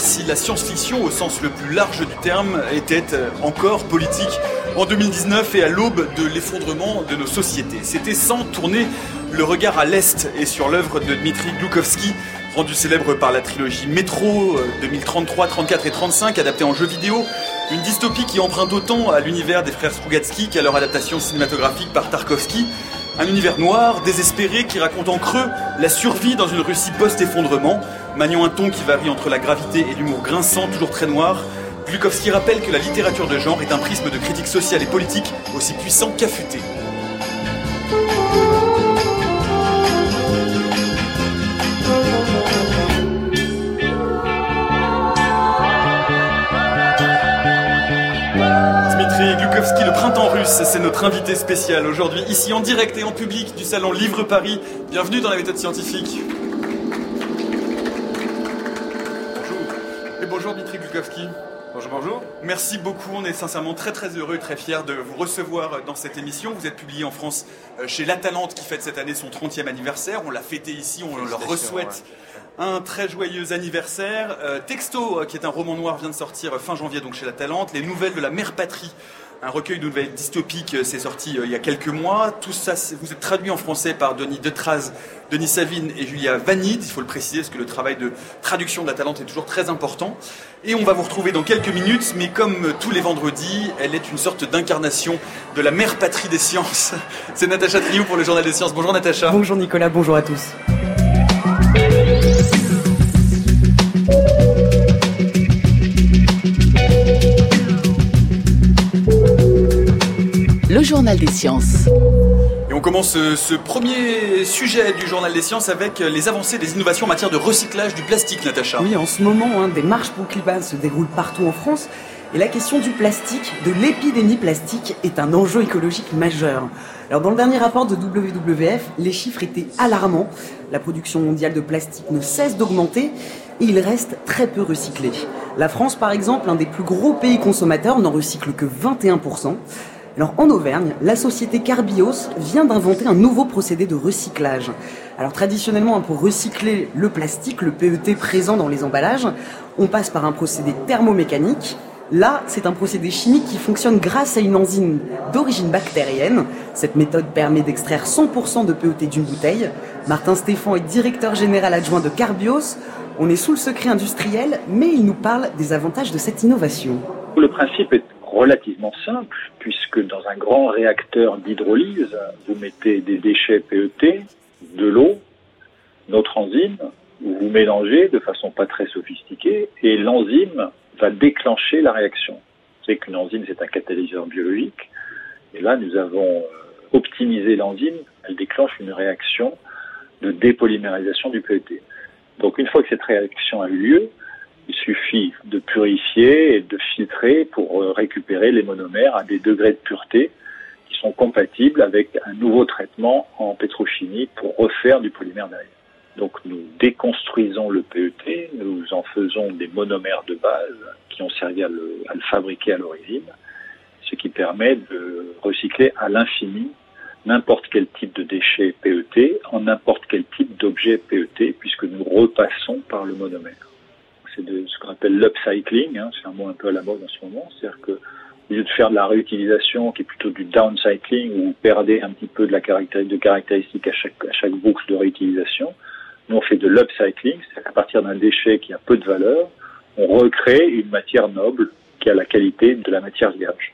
si la science-fiction au sens le plus large du terme était euh, encore politique en 2019 et à l'aube de l'effondrement de nos sociétés. C'était sans tourner le regard à l'Est et sur l'œuvre de Dmitri Gloukovski, rendu célèbre par la trilogie Métro 2033, 34 et 35, adaptée en jeu vidéo, une dystopie qui emprunte autant à l'univers des frères Strugatsky qu'à leur adaptation cinématographique par Tarkovsky. Un univers noir, désespéré, qui raconte en creux la survie dans une Russie post-effondrement, maniant un ton qui varie entre la gravité et l'humour grinçant, toujours très noir. Glukovski rappelle que la littérature de genre est un prisme de critique sociale et politique aussi puissant qu'affûté. C'est notre invité spécial aujourd'hui, ici en direct et en public du salon Livre Paris. Bienvenue dans la méthode scientifique. Bonjour. Et bonjour Dmitri Glukovski. Bonjour, bonjour. Merci beaucoup, on est sincèrement très très heureux, très fiers de vous recevoir dans cette émission. Vous êtes publié en France euh, chez La Talente qui fête cette année son 30e anniversaire. On l'a fêté ici, on leur re-souhaite un très joyeux anniversaire. Euh, Texto, euh, qui est un roman noir, vient de sortir fin janvier donc chez La Talente. Les nouvelles de la mère patrie, un recueil de nouvelles dystopiques, c'est sorti il y a quelques mois. Tout ça, vous êtes traduit en français par Denis Detraz, Denis Savine et Julia Vanide. Il faut le préciser parce que le travail de traduction de La Talente est toujours très important. Et on va vous retrouver dans quelques minutes, mais comme tous les vendredis, elle est une sorte d'incarnation de la mère patrie des sciences. C'est Natacha Triou pour le Journal des Sciences. Bonjour Natacha. Bonjour Nicolas, bonjour à tous. Journal des Sciences. Et on commence ce, ce premier sujet du Journal des Sciences avec les avancées des innovations en matière de recyclage du plastique, Natacha. Oui, en ce moment, hein, des marches pour le climat se déroulent partout en France. Et la question du plastique, de l'épidémie plastique, est un enjeu écologique majeur. Alors, dans le dernier rapport de WWF, les chiffres étaient alarmants. La production mondiale de plastique ne cesse d'augmenter et il reste très peu recyclé. La France, par exemple, un des plus gros pays consommateurs, n'en recycle que 21%. Alors en Auvergne, la société Carbios vient d'inventer un nouveau procédé de recyclage. Alors traditionnellement, pour recycler le plastique, le PET présent dans les emballages, on passe par un procédé thermomécanique. Là, c'est un procédé chimique qui fonctionne grâce à une enzyme d'origine bactérienne. Cette méthode permet d'extraire 100% de PET d'une bouteille. Martin Stéphan est directeur général adjoint de Carbios. On est sous le secret industriel, mais il nous parle des avantages de cette innovation. Le principe est relativement simple, puisque dans un grand réacteur d'hydrolyse, vous mettez des déchets PET, de l'eau, notre enzyme, vous mélangez de façon pas très sophistiquée, et l'enzyme va déclencher la réaction. C'est qu'une enzyme, c'est un catalyseur biologique, et là, nous avons optimisé l'enzyme, elle déclenche une réaction de dépolymérisation du PET. Donc une fois que cette réaction a eu lieu, suffit de purifier et de filtrer pour récupérer les monomères à des degrés de pureté qui sont compatibles avec un nouveau traitement en pétrochimie pour refaire du polymère derrière. Donc nous déconstruisons le PET, nous en faisons des monomères de base qui ont servi à le, à le fabriquer à l'origine, ce qui permet de recycler à l'infini n'importe quel type de déchet PET en n'importe quel type d'objet PET puisque nous repassons par le monomère c'est ce qu'on appelle l'upcycling, hein, c'est un mot un peu à la mode en ce moment, c'est-à-dire que au lieu de faire de la réutilisation, qui est plutôt du downcycling, où vous perdez un petit peu de la caractéristique, de à chaque, à chaque boucle de réutilisation, nous on fait de l'upcycling, c'est-à-dire qu'à partir d'un déchet qui a peu de valeur, on recrée une matière noble qui a la qualité de la matière vierge.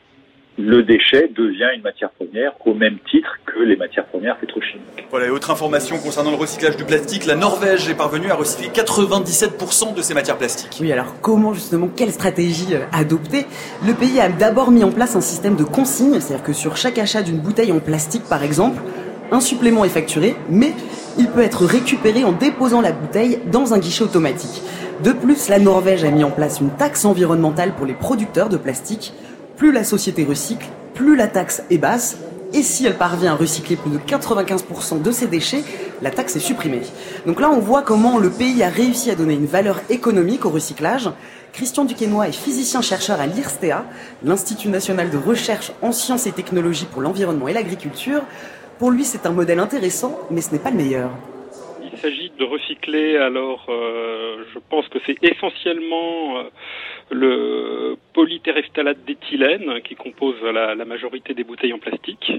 Le déchet devient une matière première au même titre que les matières premières pétrochimiques. Voilà, et autre information concernant le recyclage du plastique, la Norvège est parvenue à recycler 97% de ses matières plastiques. Oui, alors comment justement, quelle stratégie adopter? Le pays a d'abord mis en place un système de consigne, c'est-à-dire que sur chaque achat d'une bouteille en plastique par exemple, un supplément est facturé, mais il peut être récupéré en déposant la bouteille dans un guichet automatique. De plus, la Norvège a mis en place une taxe environnementale pour les producteurs de plastique. Plus la société recycle, plus la taxe est basse, et si elle parvient à recycler plus de 95% de ses déchets, la taxe est supprimée. Donc là, on voit comment le pays a réussi à donner une valeur économique au recyclage. Christian Duquesnoy est physicien-chercheur à l'IRSTEA, l'Institut national de recherche en sciences et technologies pour l'environnement et l'agriculture. Pour lui, c'est un modèle intéressant, mais ce n'est pas le meilleur. s'agit de recycler, alors euh, je pense que c'est essentiellement euh, le polytereftalate d'éthylène qui compose la, la, majorité des bouteilles en plastique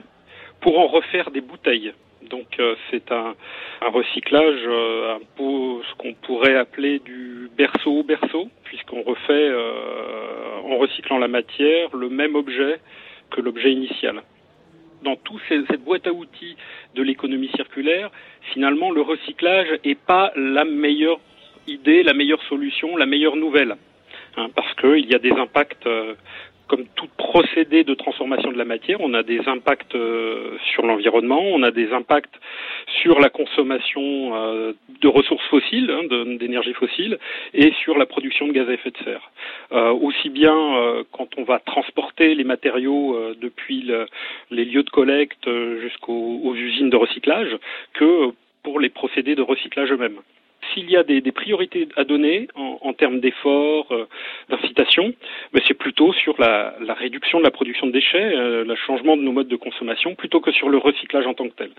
pour en refaire des bouteilles. Donc euh, c'est un, un, recyclage, un peu ce qu'on pourrait appeler du berceau au berceau, puisqu'on refait, en recyclant la matière, le même objet que l'objet initial dans toute cette boîte à outils de l'économie circulaire, finalement, le recyclage n'est pas la meilleure idée, la meilleure solution, la meilleure nouvelle. Hein, parce qu'il y a des impacts euh, comme tout procédé de transformation de la matière, on a des impacts euh, sur l'environnement, on a des impacts sur la consommation euh, de ressources fossiles, hein, d'énergie fossile, et sur la production de gaz à effet de serre. Aussi bien quand on va transporter les matériaux depuis le, les lieux de collecte jusqu'aux usines de recyclage, que pour les procédés de recyclage eux-mêmes s'il y a des, priorités à donner en, termes d'efforts, euh, d'incitation, ben c'est plutôt sur la, réduction de la production de déchets, euh, le changement de nos modes de consommation, plutôt que sur le recyclage en tant que tel.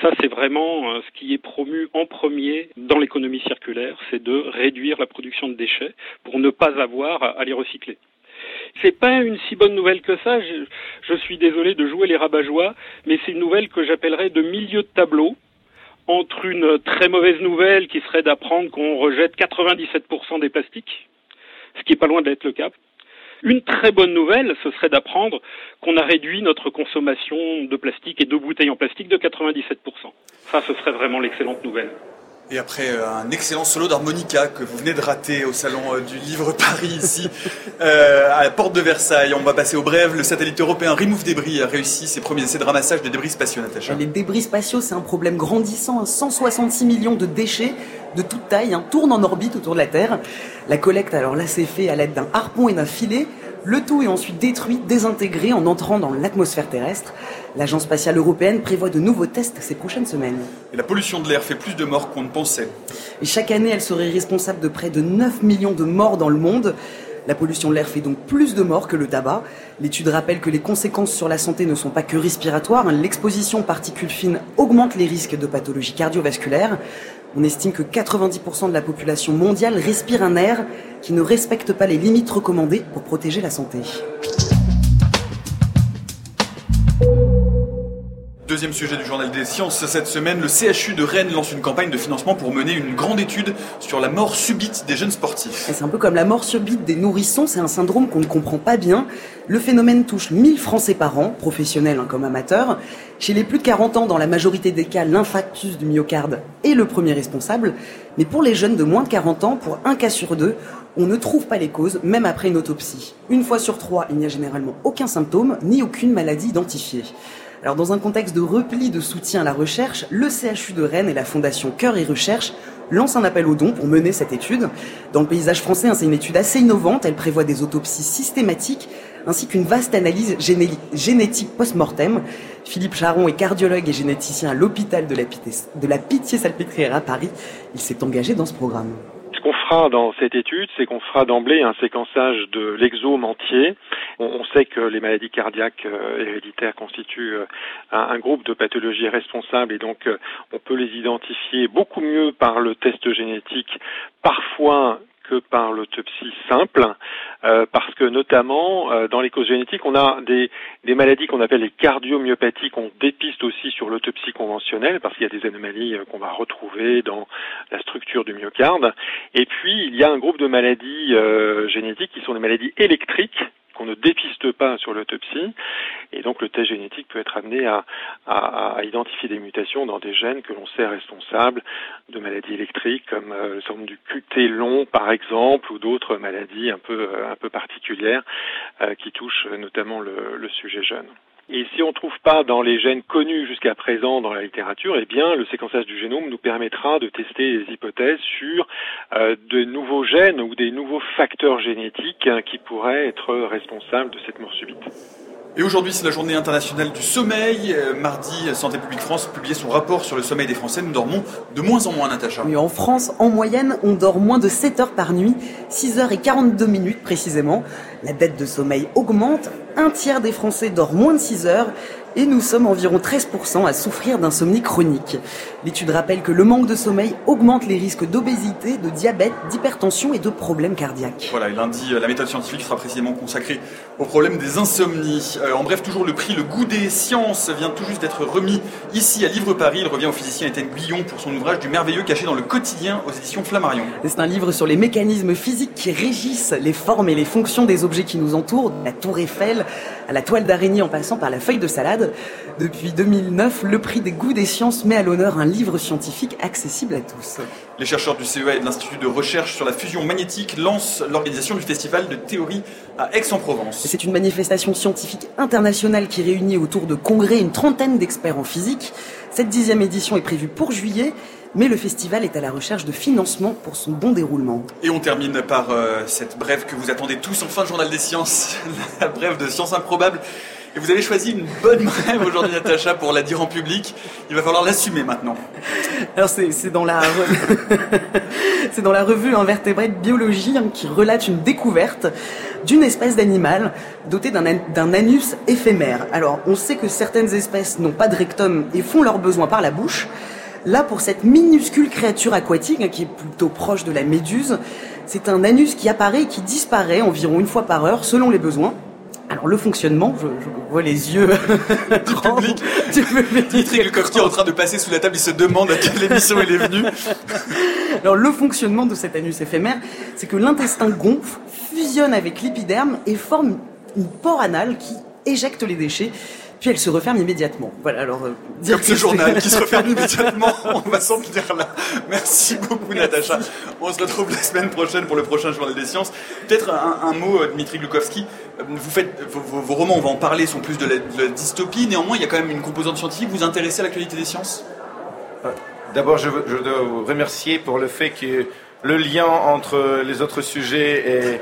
Ça, c'est vraiment euh, ce qui est promu en premier dans l'économie circulaire, c'est de réduire la production de déchets pour ne pas avoir à, les recycler. C'est pas une si bonne nouvelle que ça. Je, suis désolé de jouer les rabat-joie, mais c'est une nouvelle que j'appellerais de milieu de tableau entre une très mauvaise nouvelle qui serait d'apprendre qu'on rejette 97% des plastiques, ce qui est pas loin d'être le cas. Une très bonne nouvelle, ce serait d'apprendre qu'on a réduit notre consommation de plastique et de bouteilles en plastique de 97%. Ça, ce serait vraiment l'excellente nouvelle. Et après euh, un excellent solo d'harmonica que vous venez de rater au salon euh, du livre Paris ici, euh, à la porte de Versailles, on va passer au bref. Le satellite européen Remove Débris a réussi ses premiers essais de ramassage de débris spatiaux, Natacha. Les débris spatiaux, c'est un problème grandissant. 166 millions de déchets de toute taille hein, tournent en orbite autour de la Terre. La collecte, alors là, c'est fait à l'aide d'un harpon et d'un filet. Le tout est ensuite détruit, désintégré en entrant dans l'atmosphère terrestre. L'Agence spatiale européenne prévoit de nouveaux tests ces prochaines semaines. Et la pollution de l'air fait plus de morts qu'on ne pensait. Et chaque année, elle serait responsable de près de 9 millions de morts dans le monde. La pollution de l'air fait donc plus de morts que le tabac. L'étude rappelle que les conséquences sur la santé ne sont pas que respiratoires. L'exposition aux particules fines augmente les risques de pathologies cardiovasculaires. On estime que 90% de la population mondiale respire un air qui ne respecte pas les limites recommandées pour protéger la santé. Deuxième sujet du journal des sciences cette semaine, le CHU de Rennes lance une campagne de financement pour mener une grande étude sur la mort subite des jeunes sportifs. C'est un peu comme la mort subite des nourrissons, c'est un syndrome qu'on ne comprend pas bien. Le phénomène touche 1000 Français par an, professionnels hein, comme amateurs. Chez les plus de 40 ans, dans la majorité des cas, l'infarctus du myocarde est le premier responsable. Mais pour les jeunes de moins de 40 ans, pour un cas sur deux, on ne trouve pas les causes, même après une autopsie. Une fois sur trois, il n'y a généralement aucun symptôme, ni aucune maladie identifiée. Alors dans un contexte de repli de soutien à la recherche, le CHU de Rennes et la Fondation Cœur et Recherche lancent un appel aux dons pour mener cette étude. Dans le paysage français, hein, c'est une étude assez innovante, elle prévoit des autopsies systématiques ainsi qu'une vaste analyse génétique post-mortem. Philippe Charon est cardiologue et généticien à l'hôpital de la, de la Pitié-Salpêtrière à Paris. Il s'est engagé dans ce programme qu'on fera dans cette étude, c'est qu'on fera d'emblée un séquençage de l'exome entier. On, sait que les maladies cardiaques euh, héréditaires constituent euh, un, groupe de pathologies responsables et donc euh, on peut les identifier beaucoup mieux par le test génétique, parfois que par l'autopsie simple, euh, parce que notamment euh, dans les causes génétiques, on a des, des maladies qu'on appelle les cardiomyopathies qu'on dépiste aussi sur l'autopsie conventionnelle, parce qu'il y a des anomalies euh, qu'on va retrouver dans la structure du myocarde. Et puis il y a un groupe de maladies génétiques qui sont des maladies électriques qu'on ne dépiste pas sur l'autopsie. Et donc le test génétique peut être amené à, identifier des mutations dans des gènes que l'on sait responsables de maladies électriques comme euh, le syndrome du QT long par exemple ou d'autres maladies un peu, euh, un peu particulières euh, qui touchent notamment le, le sujet jeune. Et si on ne trouve pas dans les gènes connus jusqu'à présent dans la littérature, eh bien, le séquençage du génome nous permettra de tester des hypothèses sur euh, de nouveaux gènes ou des nouveaux facteurs génétiques hein, qui pourraient être responsables de cette mort subite. Et aujourd'hui, c'est la journée internationale du sommeil. Euh, mardi, Santé publique France publiait son rapport sur le sommeil des Français. Nous dormons de moins en moins, Natacha. Oui, en France, en moyenne, on dort moins de 7 heures par nuit, 6 heures et 42 minutes précisément. La dette de sommeil augmente. Un tiers des Français dort moins de 6 heures et nous sommes environ 13% à souffrir d'insomnie chronique. L'étude rappelle que le manque de sommeil augmente les risques d'obésité, de diabète, d'hypertension et de problèmes cardiaques. Voilà, et lundi, la méthode scientifique sera précisément consacrée au problème des insomnies. en bref, toujours le prix Le Goût des Sciences vient tout juste d'être remis ici à Livre Paris. Il revient au physicien Étienne Guillon pour son ouvrage du merveilleux caché dans le quotidien aux éditions Flammarion. C'est un livre sur les mécanismes physiques qui régissent les formes et les fonctions des objets qui nous entourent, la tour Eiffel à la toile d'araignée en passant par la feuille de salade. Depuis 2009, le prix des goûts des sciences met à l'honneur un livre scientifique accessible à tous. Les chercheurs du CEA et de l'Institut de recherche sur la fusion magnétique lancent l'organisation du festival de théorie à Aix-en-Provence. C'est une manifestation scientifique internationale qui réunit autour de congrès une trentaine d'experts en physique. Cette dixième édition est prévue pour juillet mais le festival est à la recherche de financement pour son bon déroulement. Et on termine par euh, cette brève que vous attendez tous en fin de journal des sciences, la brève de Sciences Improbables. Et vous avez choisi une bonne brève aujourd'hui, Natacha, pour la dire en public. Il va falloir l'assumer maintenant. Alors c'est dans la c'est dans la revue Invertébrate Biologie hein, qui relate une découverte d'une espèce d'animal doté d'un anus éphémère. Alors on sait que certaines espèces n'ont pas de rectum et font leurs besoins par la bouche. Là, pour cette minuscule créature aquatique, hein, qui est plutôt proche de la méduse, c'est un anus qui apparaît et qui disparaît environ une fois par heure selon les besoins. Alors le fonctionnement, je, vois les yeux du public. Dimitri est en train de passer sous la table, il se demande à quelle émission il est venu. Alors le fonctionnement de cet anus éphémère, c'est que l'intestin gonfle, fusionne avec l'épiderme et forme une pore anale qui éjecte les déchets puis elle se referme immédiatement. Voilà, alors. Euh, Comme ce journal qui se referme immédiatement, on va s'en tenir là. Merci beaucoup, Natacha. On se retrouve la semaine prochaine pour le prochain journal des sciences. Peut-être un, mot, euh, Dmitri Glukowski. Euh, vous faites vos, romans, on va en parler, sont plus de la, dystopie. Néanmoins, il y a quand même une composante scientifique. Vous vous intéressez à l'actualité des sciences? D'abord, je, je dois vous remercier pour le fait que le lien entre les autres sujets et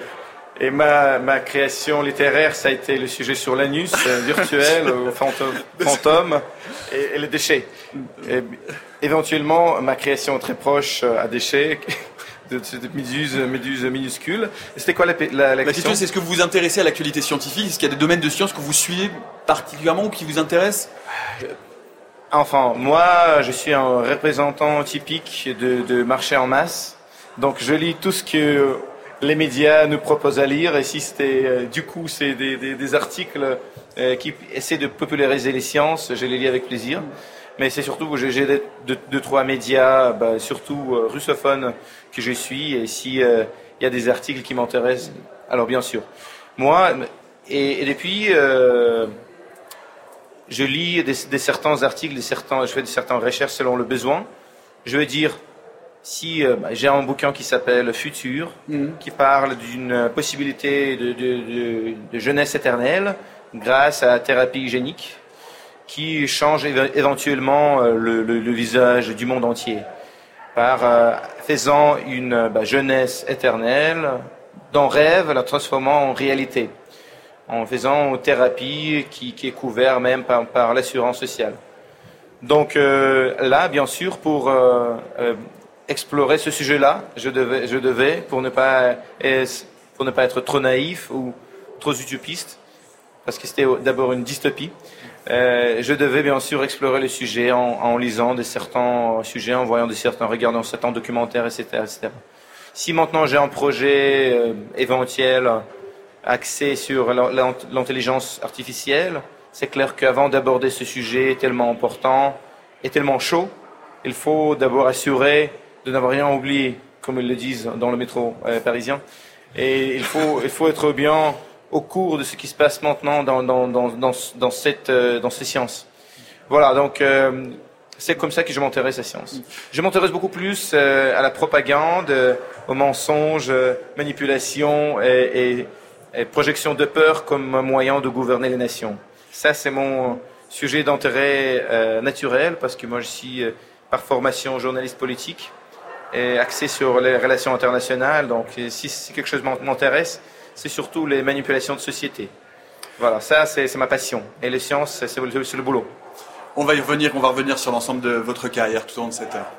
et ma, ma création littéraire, ça a été le sujet sur l'anus euh, virtuel, fantôme, fantôme et, les déchets. Et, éventuellement, ma création très proche euh, à déchets, de, de méduse, méduse minuscule. C'était quoi la, la, la, question, c'est est-ce que vous vous intéressez à l'actualité scientifique? Est-ce qu'il y a des domaines de science que vous suivez particulièrement ou qui vous intéressent? Enfin, moi, je suis un représentant typique de, de marché en masse. Donc, je lis tout ce que les médias nous proposent à lire. Et si c'était, euh, du coup, c'est des, des, des, articles euh, qui essaient de populariser les sciences, je les lis avec plaisir. Mais c'est surtout que j'ai deux, deux, trois médias, bah, surtout euh, russophones, que je suis. Et si il y a des articles qui m'intéressent, alors bien sûr. Moi, et, et depuis, je lis des, des, certains articles, des certains, je fais de certaines recherches selon le besoin. Je veux dire, si euh, bah, j'ai un bouquin qui s'appelle Futur, mhm. qui parle d'une possibilité de, de, de, jeunesse éternelle grâce à la thérapie hygiénique, qui change éventuellement euh, le, le, visage du monde entier, par euh, faisant une bah, jeunesse éternelle d'un rêve, la transformant en réalité, en faisant une thérapie qui, qui est couverte même par, par l'assurance sociale. Donc là, bien sûr, pour explorer ce sujet-là. Je devais, je devais pour ne pas pour ne pas être trop naïf ou trop utopiste, parce que c'était d'abord une dystopie. Euh, je devais bien sûr explorer le sujet en, lisant de certains sujets, en voyant de certains, regardant certains documentaires, etc., etc. Si maintenant j'ai un projet euh, éventuel axé sur l'intelligence artificielle, c'est clair qu'avant d'aborder ce sujet tellement important et tellement chaud, il faut d'abord assurer de n'avoir rien oublié, comme ils le disent dans le métro euh, parisien. Et il faut, il faut être bien au cours de ce qui se passe maintenant dans, dans, dans, dans, cette, euh, dans ces sciences. Voilà, donc euh, c'est comme ça que je m'intéresse à la science. Je m'intéresse beaucoup plus à la propagande, aux mensonges, manipulation et, et, et projection de peur comme moyen de gouverner les nations. Ça, c'est mon sujet d'intérêt naturel parce que moi, je suis par formation journaliste politique axé sur les relations internationales. Donc, si, quelque chose m'intéresse, c'est surtout les manipulations de société. Voilà, ça, c'est ma passion. Et les sciences, c'est le, boulot. On va y revenir, on va revenir sur l'ensemble de votre carrière tout au long de cette heure.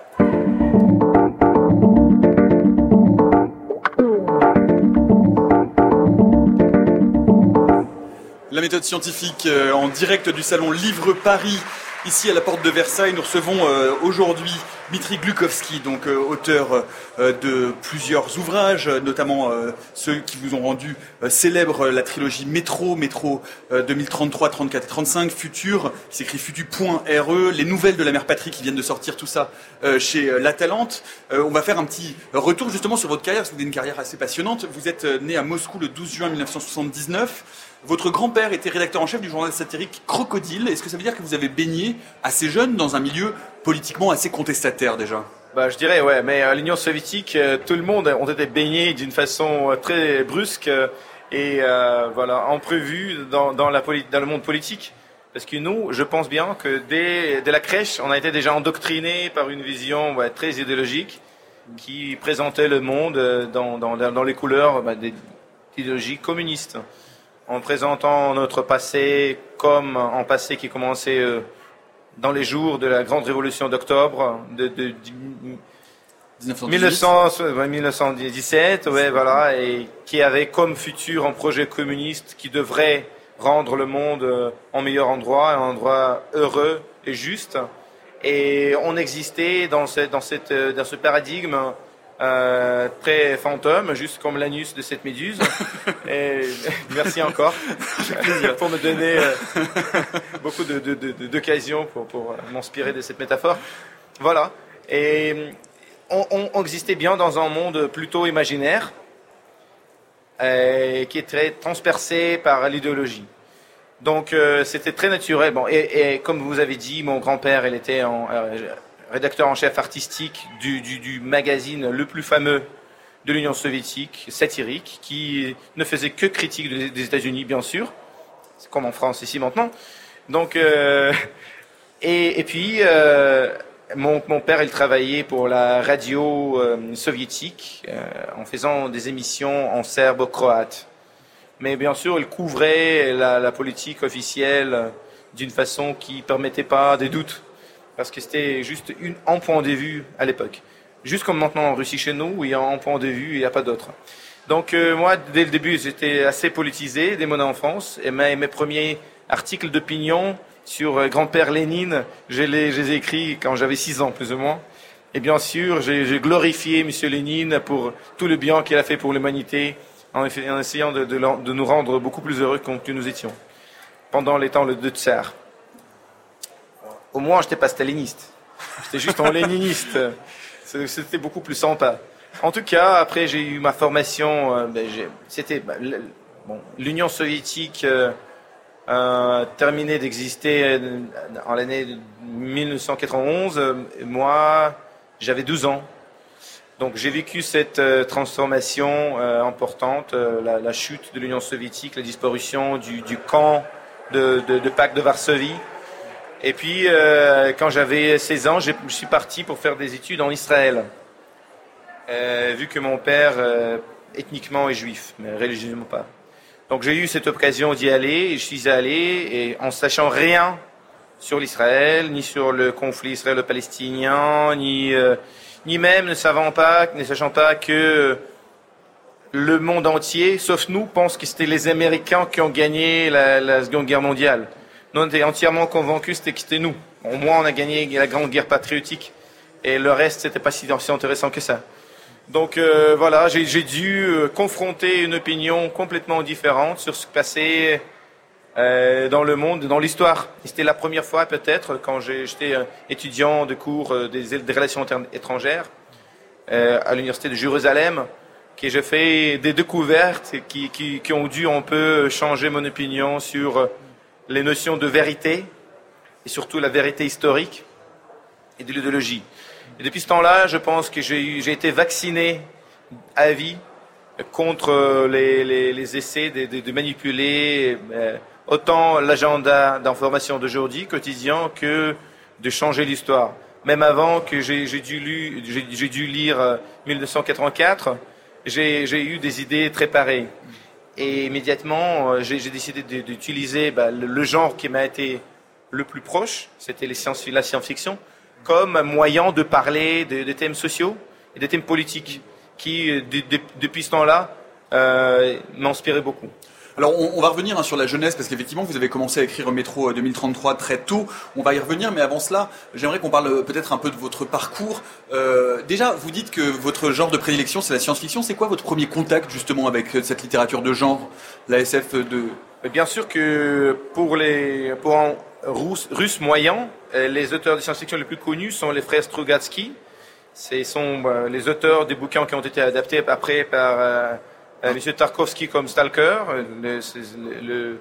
La méthode scientifique euh, en direct du salon Livre Paris Ici, à la porte de Versailles, nous recevons euh, aujourd'hui Dmitri Glukovski, donc euh, auteur euh, de plusieurs ouvrages, notamment ceux qui vous ont rendu célèbre la trilogie Métro, Métro 2033, 34 et 35, Futur, qui s'écrit Futur.re, les nouvelles de la mère patrie qui viennent de sortir, tout ça chez La Talente. on va faire un petit retour justement sur votre carrière, parce que vous avez une carrière assez passionnante. Vous êtes né à Moscou le 12 juin 1979. Votre grand-père était rédacteur en chef du journal satirique Crocodile. Est-ce que ça veut dire que vous avez baigné assez jeune dans un milieu politiquement assez contestataire déjà? Bah, je dirais, ouais, mais à euh, l'Union soviétique, euh, tout le monde a été baigné d'une façon euh, très brusque et voilà, en prévu dans, le monde politique. Parce que nous, je pense bien que dès, la crèche, on a été déjà endoctriné par une vision très idéologique qui présentait le monde dans les couleurs bah, des idéologies communistes en présentant notre passé comme un passé qui commençait euh, dans les jours de la grande révolution d'octobre de, 1917, ouais, voilà, et qui avait comme futur un projet communiste qui devrait rendre le monde euh, en meilleur endroit, un endroit heureux et juste. Et on existait dans, dans, cette, euh, dans ce paradigme euh, très fantôme, juste comme l'anus de cette méduse. Et merci encore pour me donner euh, beaucoup d'occasions de, pour, pour euh, m'inspirer de cette métaphore. Voilà. Et on, on, existait bien dans un monde plutôt imaginaire qui est très transpercé par l'idéologie. Donc c'était très naturel. Bon, et, et, comme vous avez dit, mon grand-père, il était en, rédacteur en chef artistique du, magazine le plus fameux de l'Union soviétique, satirique, qui ne faisait que critique des, États-Unis, bien sûr, c'est comme en France ici maintenant. Donc, euh, et, puis, euh, mon, père, il travaillait pour la radio euh, soviétique en faisant des émissions en serbe-croate. Mais bien sûr, il couvrait la, politique officielle d'une façon qui permettait pas des doutes parce que c'était juste un point de vue à l'époque. Juste comme maintenant en Russie chez nous, où il y a un point de vue, il n'y a pas d'autre. Donc euh, moi, dès le début, j'étais assez politisé dès mon enfance, et mes, premiers articles d'opinion sur euh, grand-père Lénine, je les, ai écrits quand j'avais 6 ans, plus ou moins. Et bien sûr, j'ai glorifié M. Lénine pour tout le bien qu'il a fait pour l'humanité, en, essayant de, de, nous rendre beaucoup plus heureux que nous étions, pendant les temps de tsar au moins, je n'étais pas staliniste. J'étais juste un léniniste. C'était beaucoup plus sympa. En tout cas, après, j'ai eu ma formation. Euh, ben, c'était ben, bon, l'Union soviétique euh, a terminé d'exister euh, en l'année 1991. Moi, j'avais 12 ans. Donc j'ai vécu cette transformation importante, la, chute de l'Union soviétique, la disparition du, camp de, de, de Pâques de Varsovie. Et puis, euh, quand j'avais 16 ans, je suis parti pour faire des études en Israël. Euh, vu que mon père, euh, ethniquement, est juif, mais religieusement pas. Donc j'ai eu cette occasion d'y aller, et je suis allé, et en sachant rien sur l'Israël, ni sur le conflit israélo-palestinien, ni, ni même ne savant pas, ne sachant pas que le monde entier, sauf nous, pense que c'était les Américains qui ont gagné la Seconde Guerre mondiale. Nous, on était entièrement convaincus que c'était nous. Au moins, on a gagné la grande guerre patriotique. Et le reste, c'était pas si intéressant que ça. Donc euh, voilà, j'ai dû euh, confronter une opinion complètement différente sur ce qui passait euh, dans le monde, dans l'histoire. C'était la première fois peut-être quand j'étais étudiant de cours des, relations étrangères à l'université de Jérusalem que j'ai fait des découvertes qui, qui, qui, ont dû un peu changer mon opinion sur les notions de vérité, et surtout la vérité historique et de l'idéologie. Depuis ce temps-là, je pense que j'ai été vacciné à vie contre les, les, essais de, de, manipuler euh, autant l'agenda d'information d'aujourd'hui, quotidien, que de changer l'histoire. Même avant que j'ai dû, dû, lire 1984, euh, j'ai eu des idées très pareilles. Et immédiatement, euh, j'ai décidé d'utiliser bah, le, genre qui m'a été le plus proche, c'était la science-fiction, comme moyen de parler de, thèmes sociaux et des thèmes politiques qui, depuis ce temps-là, euh, m'inspiraient beaucoup. Alors on, va revenir hein, sur la jeunesse parce qu'effectivement vous avez commencé à écrire Métro 2033 euh, très tôt. On va y revenir, mais avant cela, j'aimerais qu'on parle euh, peut-être un peu de votre parcours. Euh, déjà, vous dites que votre genre de prédilection c'est la science-fiction. C'est quoi votre premier contact justement avec cette littérature de genre, la SF de Bien sûr que pour les pour un russe, moyen, les auteurs de science-fiction les plus connus sont les frères Strugatsky. Ce sont les auteurs des bouquins qui ont été adaptés après par Monsieur Tarkovsky comme Stalker, le,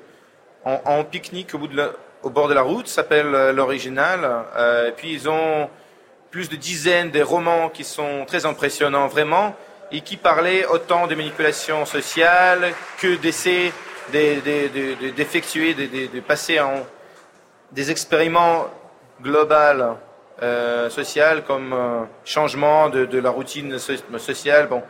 en, en, pique-nique au, bord de la route, s'appelle euh, l'original. Euh, et puis ils ont plus de dizaines de romans qui sont très impressionnants vraiment et qui parlaient autant de manipulation sociale que d'essayer d'effectuer, de, passer en des expériments globaux euh, social comme euh, changement de, de, la routine sociale. Bon,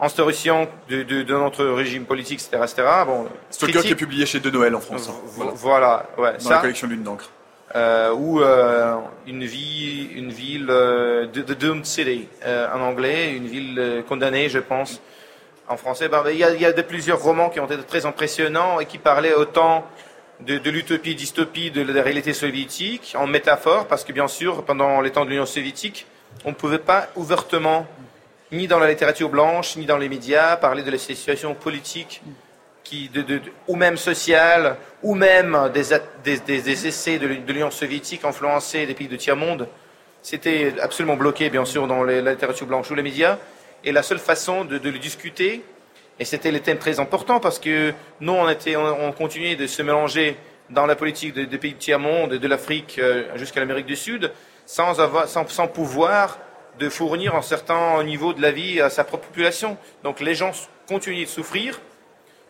instauration de, de, de, notre régime politique, etc. etc. Bon, Stalker qui est publié chez De Noël en France. Hein. Voilà, ouais. Dans la collection Lune d'encre. Euh, ou euh, une vie, une ville euh, de, de Doomed City en anglais, une ville condamnée, je pense. En français, ben, il y, a, il y a de plusieurs romans qui ont été très impressionnants et qui parlaient autant de, de l'utopie, dystopie, de la réalité soviétique en métaphore, parce que bien sûr, pendant les temps de l'Union soviétique, on ne pouvait pas ouvertement ni dans la littérature blanche, ni dans les médias, parler de la situation politique ou même sociale, ou même des, essais de, l'Union soviétique influencés des pays de tiers-monde. C'était absolument bloqué, bien sûr, dans la littérature blanche ou les médias. Et la seule façon de, le discuter, et c'était les thèmes très importants parce que nous, on, continuait de se mélanger dans la politique des pays de tiers-monde, de l'Afrique euh, jusqu'à l'Amérique du Sud, sans pouvoir de fournir un certain niveau de la vie à sa propre population. Donc les gens continuaient de souffrir.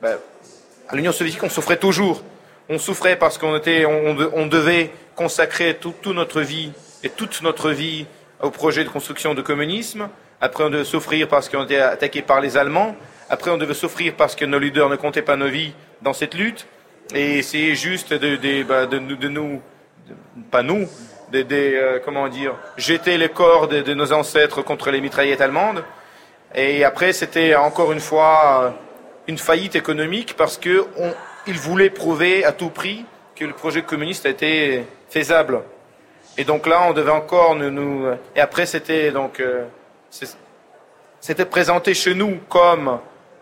Ben, à l'Union soviétique, on souffrait toujours. On souffrait parce qu'on était, on, devait consacrer toute notre vie et toute notre vie au projet de construction de communisme. Après, on devait souffrir parce qu'on était attaqué par les Allemands. Après, on devait souffrir parce que nos leaders ne comptaient pas nos vies dans cette lutte. Et c'est juste de, de nous, pas nous, des, euh, comment dire, jeter les corps de, nos ancêtres contre les mitraillettes allemandes. Et après, c'était encore une fois euh, une faillite économique parce que ils voulaient prouver à tout prix que le projet communiste était faisable. Et donc là, on devait encore nous. nous et après, c'était donc euh, c'était présenté chez nous comme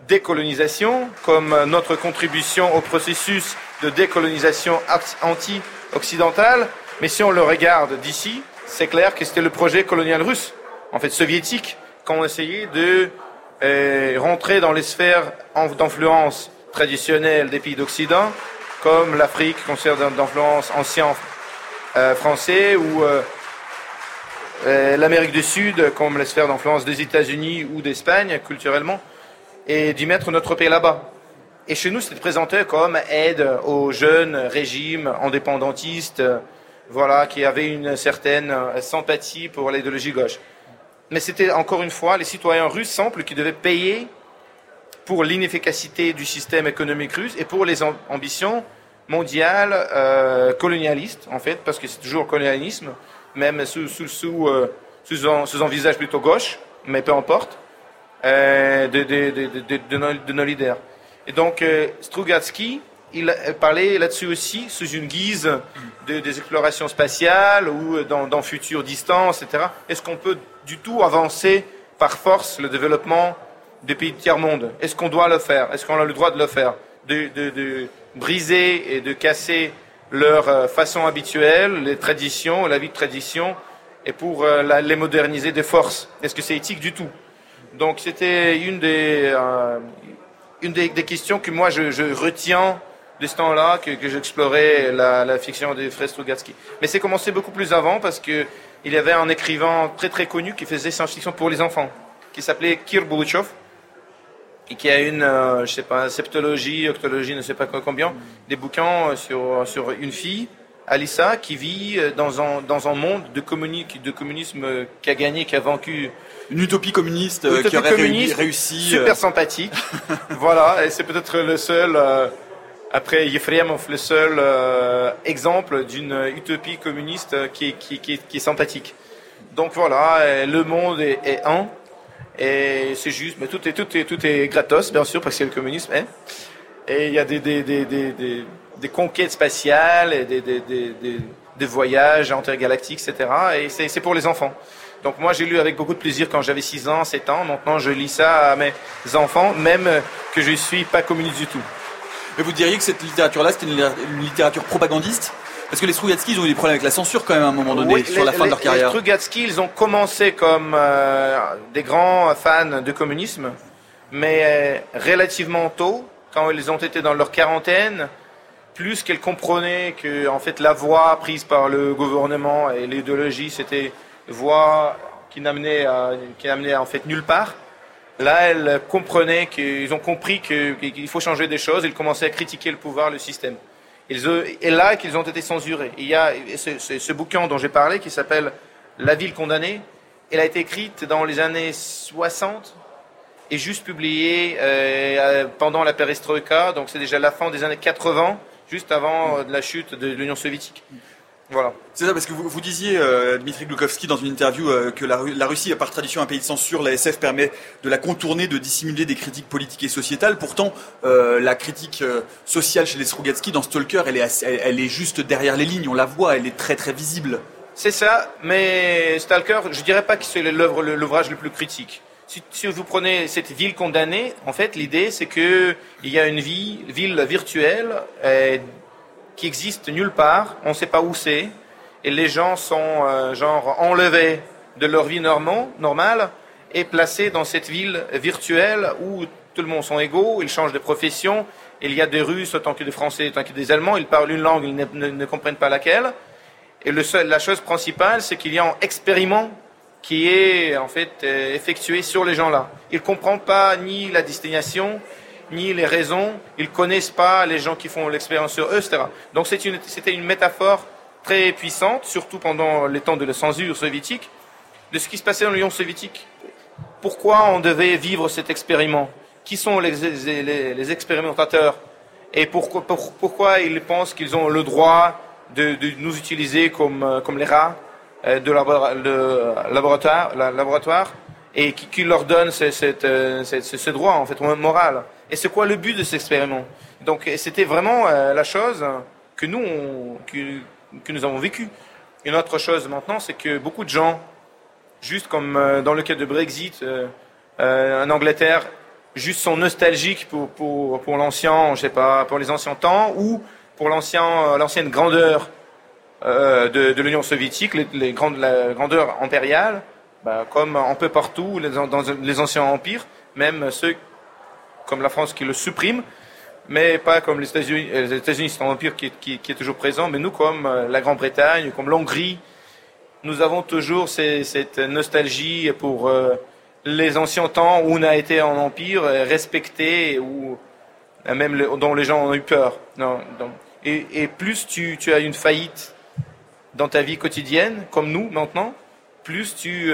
décolonisation, comme notre contribution au processus de décolonisation anti-occidentale. Mais si on le regarde d'ici, c'est clair que c'était le projet colonial russe, en fait soviétique, quand on essayait de euh, rentrer dans les sphères d'influence traditionnelles des pays d'Occident, comme l'Afrique, concert d'influence ancien euh, français, ou euh, euh, l'Amérique du Sud, comme les sphères d'influence des États-Unis ou d'Espagne, culturellement, et d'y mettre notre pays là-bas. Et chez nous, c'était présenté comme aide aux jeunes régimes indépendantistes, voilà, qui avait une certaine euh, sympathie pour l'idéologie gauche. Mais c'était encore une fois les citoyens russes simples qui devaient payer pour l'inefficacité du système économique russe et pour les ambitions mondiales euh, colonialistes, en fait, parce que c'est toujours colonialisme, même sous, sous, sous, euh, sous, un, sous, visage plutôt gauche, mais peu importe, de, de, de, de, nos, de nos leaders. Et donc, Strugatsky, il parlait là-dessus aussi sous une guise de, des explorations spatiales ou dans, dans futures distances, etc. Est-ce qu'on peut du tout avancer par force le développement des pays de tiers-monde? Est-ce qu'on doit le faire? Est-ce qu'on a le droit de le faire? De, briser et de casser leur euh, façon habituelle, les traditions, la vie de tradition, et pour euh, les moderniser de force? Est-ce que c'est éthique du tout? Donc c'était une des, euh, questions que moi je retiens de ce temps-là que, que j'explorais la, la, fiction de Fred Strugatsky. Mais c'est commencé beaucoup plus avant parce que il y avait un écrivain très très connu qui faisait science-fiction pour les enfants, qui s'appelait Kir Buluchov et qui a une, euh, je sais pas, septologie, octologie, ne sais pas combien, des bouquins sur, sur une fille, Alissa, qui vit dans un, dans un monde de, communi de communisme qui a gagné, qui a vaincu. Une utopie communiste euh, qui aurait réussi. Super euh. sympathique. voilà, et c'est peut-être le seul après, Yefremov, le seul euh, exemple d'une utopie communiste qui, qui, est sympathique. Donc voilà, le monde est, un, et c'est juste, mais tout est, gratos, bien sûr, parce que le communisme est. Et il y a des, conquêtes spatiales, et des voyages intergalactiques, etc. Et c'est pour les enfants. Donc moi j'ai lu avec beaucoup de plaisir quand j'avais 6 ans, 7 ans. Maintenant je lis ça à mes enfants, même que je ne suis pas communiste du tout. Mais vous diriez que cette littérature-là, c'était une, littérature propagandiste parce que les Strugatsky, ils ont eu des problèmes avec la censure quand même à un moment donné, sur la fin de leur carrière. Les Strugatsky, ils ont commencé comme euh, des grands fans de communisme, mais euh, relativement tôt, quand ils ont été dans leur quarantaine, plus qu'elles comprenaient que en fait la voie prise par le gouvernement et l'idéologie, c'était voie qui n'amenait qui n'amenait en fait nulle part. Là, elles comprenaient qu'ils ont compris qu'il faut changer des choses. Ils commençaient à critiquer le pouvoir, le système. Et là qu'ils ont été censurés. Il y a ce, bouquin dont j'ai parlé qui s'appelle La ville condamnée. Elle a été écrite dans les années 60 et juste publiée euh, pendant la perestroïka. Donc c'est déjà la fin des années 80, juste avant la chute de l'Union soviétique. Voilà. C'est ça, parce que vous, vous disiez, euh, Dmitri Glukhovski, dans une interview, euh, que la, la, Russie est par tradition un pays de censure, la SF permet de la contourner, de dissimuler des critiques politiques et sociétales. Pourtant, euh, la critique euh, sociale chez les Strugatsky, dans Stalker, elle est, elle, est juste derrière les lignes, on la voit, elle est très très visible. C'est ça, mais Stalker, je dirais pas que c'est l'ouvrage le plus critique. Si, si, vous prenez cette ville condamnée, en fait, l'idée c'est que il y a une vie, ville virtuelle qui existe nulle part, on ne sait pas où c'est, et les gens sont euh, genre enlevés de leur vie normale et placés dans cette ville virtuelle où tout le monde sont égaux, ils changent de profession, il y a des Russes autant que des Français, autant que des Allemands, ils parlent une langue, ils ne, comprennent pas laquelle. Et la chose principale, c'est qu'il y a un expériment qui est en fait euh, effectué sur les gens-là. Ils ne comprennent pas ni la destination, ni les raisons, ils connaissent pas les gens qui font l'expérience sur eux, etc. Donc c'était une, métaphore très puissante, surtout pendant les temps de la censure soviétique, de ce qui se passait dans l'Union soviétique. Pourquoi on devait vivre cet expériment? Qui sont les, expérimentateurs? Et pourquoi, ils pensent qu'ils ont le droit de, nous utiliser comme, comme les rats euh, de, laboratoire, laboratoire et qui, leur donne ce, euh, ce droit en fait moral? Et c'est quoi le but de cet expériment? Donc c'était vraiment euh, la chose que nous, que, nous avons vécu. Une autre chose maintenant, c'est que beaucoup de gens, juste comme euh, dans le cas de Brexit euh, en Angleterre, juste sont nostalgiques pour, pour, pour l'ancien, je sais pas, pour les anciens temps ou pour l'ancien, l'ancienne grandeur de, l'Union soviétique, les, grandes, la grandeur impériale, bah, comme un peu partout les, dans les anciens empires, même ceux comme la France qui le supprime, mais pas comme les États-Unis. Les c'est un empire qui, est toujours présent, mais nous, comme euh, la Grande-Bretagne, comme l'Hongrie, nous avons toujours cette nostalgie pour euh, les anciens temps où on a été en empire, euh, respecté, ou même dont les gens ont eu peur. Non, et, plus tu, as une faillite dans ta vie quotidienne, comme nous maintenant, plus tu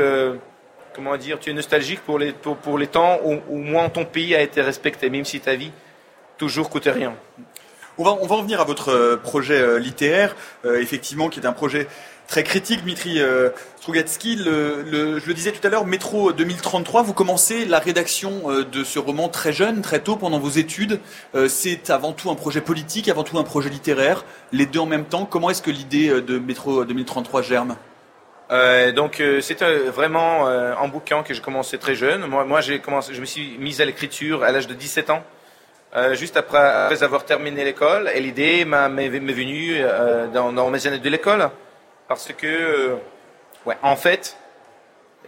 comment dire, tu es nostalgique pour les, pour, les temps où, où, moins ton pays a été respecté, même si ta vie toujours coûtait rien. On va, on va en venir à votre euh, projet euh, littéraire, euh, effectivement, qui est un projet très critique, Dmitri Strugatsky. Je le disais tout à l'heure, Métro 2033, vous commencez la rédaction de ce roman très jeune, très tôt, pendant vos études. C'est avant tout un projet politique, avant tout un projet littéraire, les deux en même temps. Comment est-ce que l'idée de Métro 2033 germe? Euh, donc euh, c'était vraiment euh, un bouquin que j'ai commencé très jeune. Moi, commencé, je me suis mise à l'écriture à l'âge de 17 ans, euh, juste après, avoir terminé l'école. Et l'idée m'est venue dans, mes années de l'école, parce que, ouais, en fait,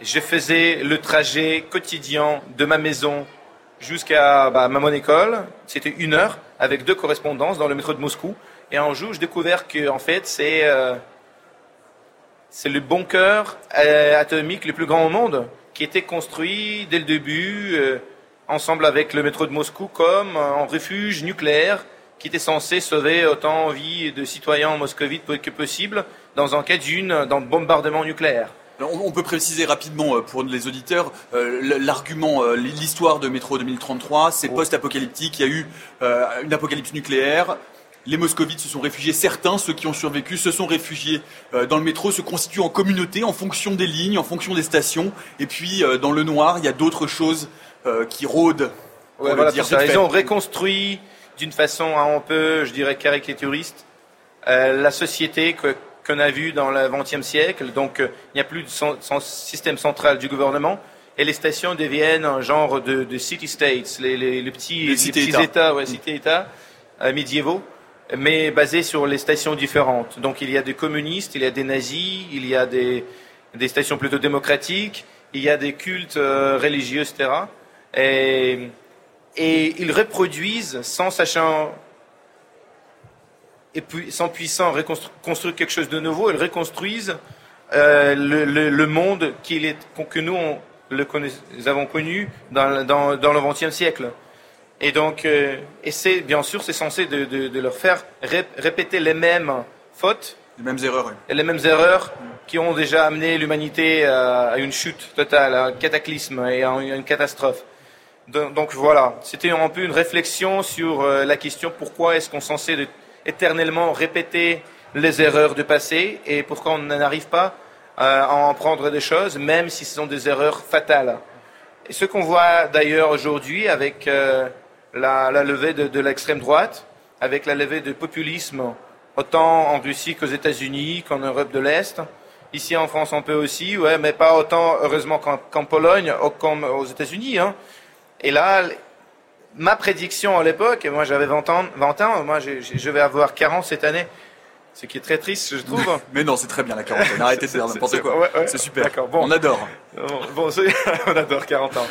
je faisais le trajet quotidien de ma maison jusqu'à bah, ma mon école. C'était une heure avec deux correspondances dans le métro de Moscou. Et un jour, j'ai découvert que, en fait, c'est c'est le bunker euh, atomique le plus grand au monde, qui était construit dès le début, euh, ensemble avec le métro de Moscou, comme un refuge nucléaire qui était censé sauver autant vie de citoyens moscovites que possible dans un cas d'une d'un bombardement nucléaire. On peut préciser rapidement euh, pour les auditeurs l'argument, l'histoire de Métro 2033, c'est post-apocalyptique. Il y a eu une apocalypse nucléaire les moscovites se sont réfugiés, certains, ceux qui ont survécu, se sont réfugiés euh, dans le métro, se constituent en communauté en fonction des lignes, en fonction des stations. Et puis, euh, dans le noir, il y a d'autres choses euh, qui rôdent. Ouais, voilà, dire, ils ont reconstruit d'une façon un peu, je dirais, caricaturiste, la société qu'on a vue dans le XXe siècle. Donc, il n'y a plus de système central du gouvernement et les stations deviennent un genre de, city-states, les, petits, États, ouais, cités-États médiévaux mais basé sur les stations différentes. Donc il y a des communistes, il y a des nazis, il y a des, des stations plutôt démocratiques, il y a des cultes euh, religieux, etc. Et, ils reproduisent sans sachant et sans puissant reconstruire quelque chose de nouveau, ils reconstruisent euh, le, monde qu'il est, que nous, le avons connu dans, dans le XXe siècle. Et donc, euh, et c'est bien sûr, c'est censé de, de, de, leur faire répéter les mêmes fautes, les mêmes erreurs, oui. et les mêmes erreurs qui ont déjà amené l'humanité à, une chute totale, à un cataclysme et à une catastrophe. Donc, donc voilà, c'était un peu une réflexion sur euh, la question pourquoi est-ce qu'on est censé éternellement répéter les erreurs du passé et pourquoi on n'arrive pas à en prendre des choses, même si ce sont des erreurs fatales. Et ce qu'on voit d'ailleurs aujourd'hui avec la, levée de, l'extrême droite, avec la levée du populisme, autant en Russie qu'aux États-Unis, qu'en Europe de l'Est. Ici en France, on peut aussi, ouais, mais pas autant, heureusement, qu'en Pologne ou comme aux États-Unis. Hein. Et là, ma prédiction à l'époque, moi j'avais 20 ans, 20 ans moi je vais avoir 40 cette année, ce qui est très triste, je trouve. Mais non, c'est très bien la quarantaine. Arrêtez de dire n'importe quoi. c'est super. D'accord. Bon. On adore. Bon, on adore 40 ans.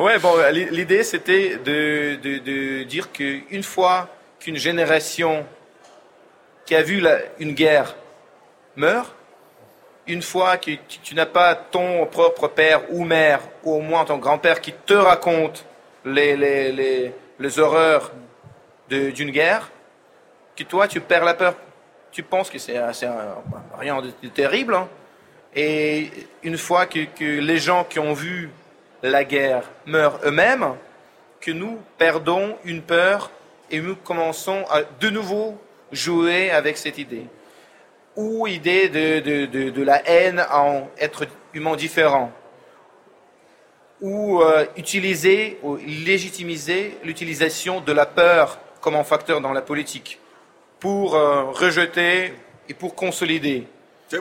Ouais, bon, l'idée c'était de, de, de, dire qu'une fois qu'une génération qui a vu la, une guerre meurt, une fois que tu, n'as pas ton propre père ou mère, ou au moins ton grand-père qui te raconte les, les, les, les horreurs d'une guerre, que toi tu perds la peur tu penses que c'est rien de terrible. Hein. Et une fois que, les gens qui ont vu la guerre meurent eux-mêmes, que nous perdons une peur et nous commençons à de nouveau jouer avec cette idée. Ou idée de, la haine en être humain différent. Ou euh, utiliser ou légitimiser l'utilisation de la peur comme un facteur dans la politique pour euh, rejeter et pour consolider.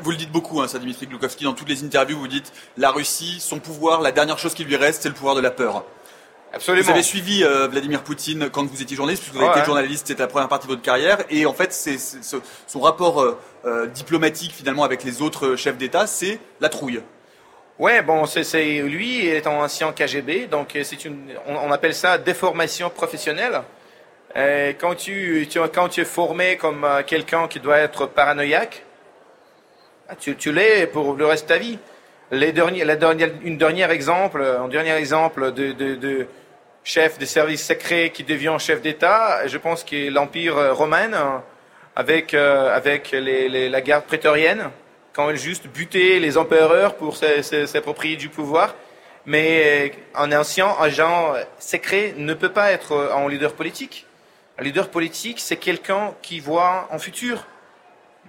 Vous le dites beaucoup, hein, ça, Dimitri Gloukovski, dans toutes les interviews, vous dites la Russie, son pouvoir, la dernière chose qui lui reste, c'est le pouvoir de la peur. Absolument. Vous avez suivi euh, Vladimir Poutine quand vous étiez journaliste, puisque vous avez été journaliste, c'était la première partie de votre carrière, et en fait, c'est, son rapport euh, diplomatique finalement avec les autres chefs d'État, c'est la trouille. Ouais, bon, c'est, lui étant ancien KGB, donc c'est une, on appelle ça déformation professionnelle. Euh, quand, tu, quand tu es formé comme euh, quelqu'un qui doit être paranoïaque, ah, tu, l'es pour le reste de ta vie. Une dernière exemple, un dernier exemple de, chef de service secret qui devient chef d'État, je pense que l'Empire romain, avec, euh, avec les, la garde prétorienne, quand ils juste butait les empereurs pour s'approprier du pouvoir. Mais un ancien agent secret ne peut pas être un leader politique. Un leader politique, c'est quelqu'un qui voit en futur.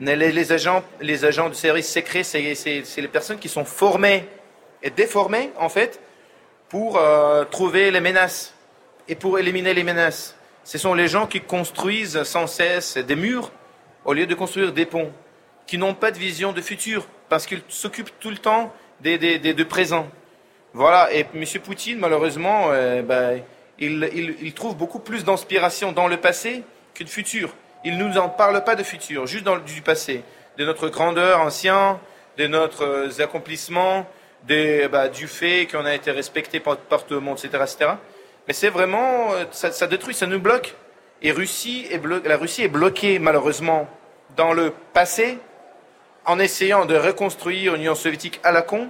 Les, agents, les agents du service secret, c'est les personnes qui sont formées et déformées, en fait, pour euh, trouver les menaces et pour éliminer les menaces. Ce sont les gens qui construisent sans cesse des murs au lieu de construire des ponts, qui n'ont pas de vision de futur, parce qu'ils s'occupent tout le temps des, des, des, de présent. Voilà, et M. Poutine, malheureusement, euh, ben, il, trouve beaucoup plus d'inspiration dans le passé que de futur. Il ne nous en parle pas de futur, juste du passé, de notre grandeur ancienne, de nos euh, accomplissements, bah, du fait qu'on a été respecté par, tout le monde, etc. etc. Mais c'est vraiment, euh, ça, détruit, ça nous bloque. Et la Russie est bloquée malheureusement dans le passé en essayant de reconstruire l'Union soviétique à la con,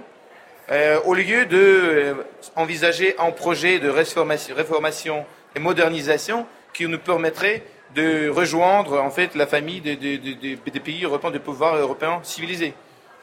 euh, au lieu de euh, envisager un projet de réformation, et modernisation qui nous permettrait de rejoindre en fait la famille des, pays européens, des pouvoirs européens civilisés.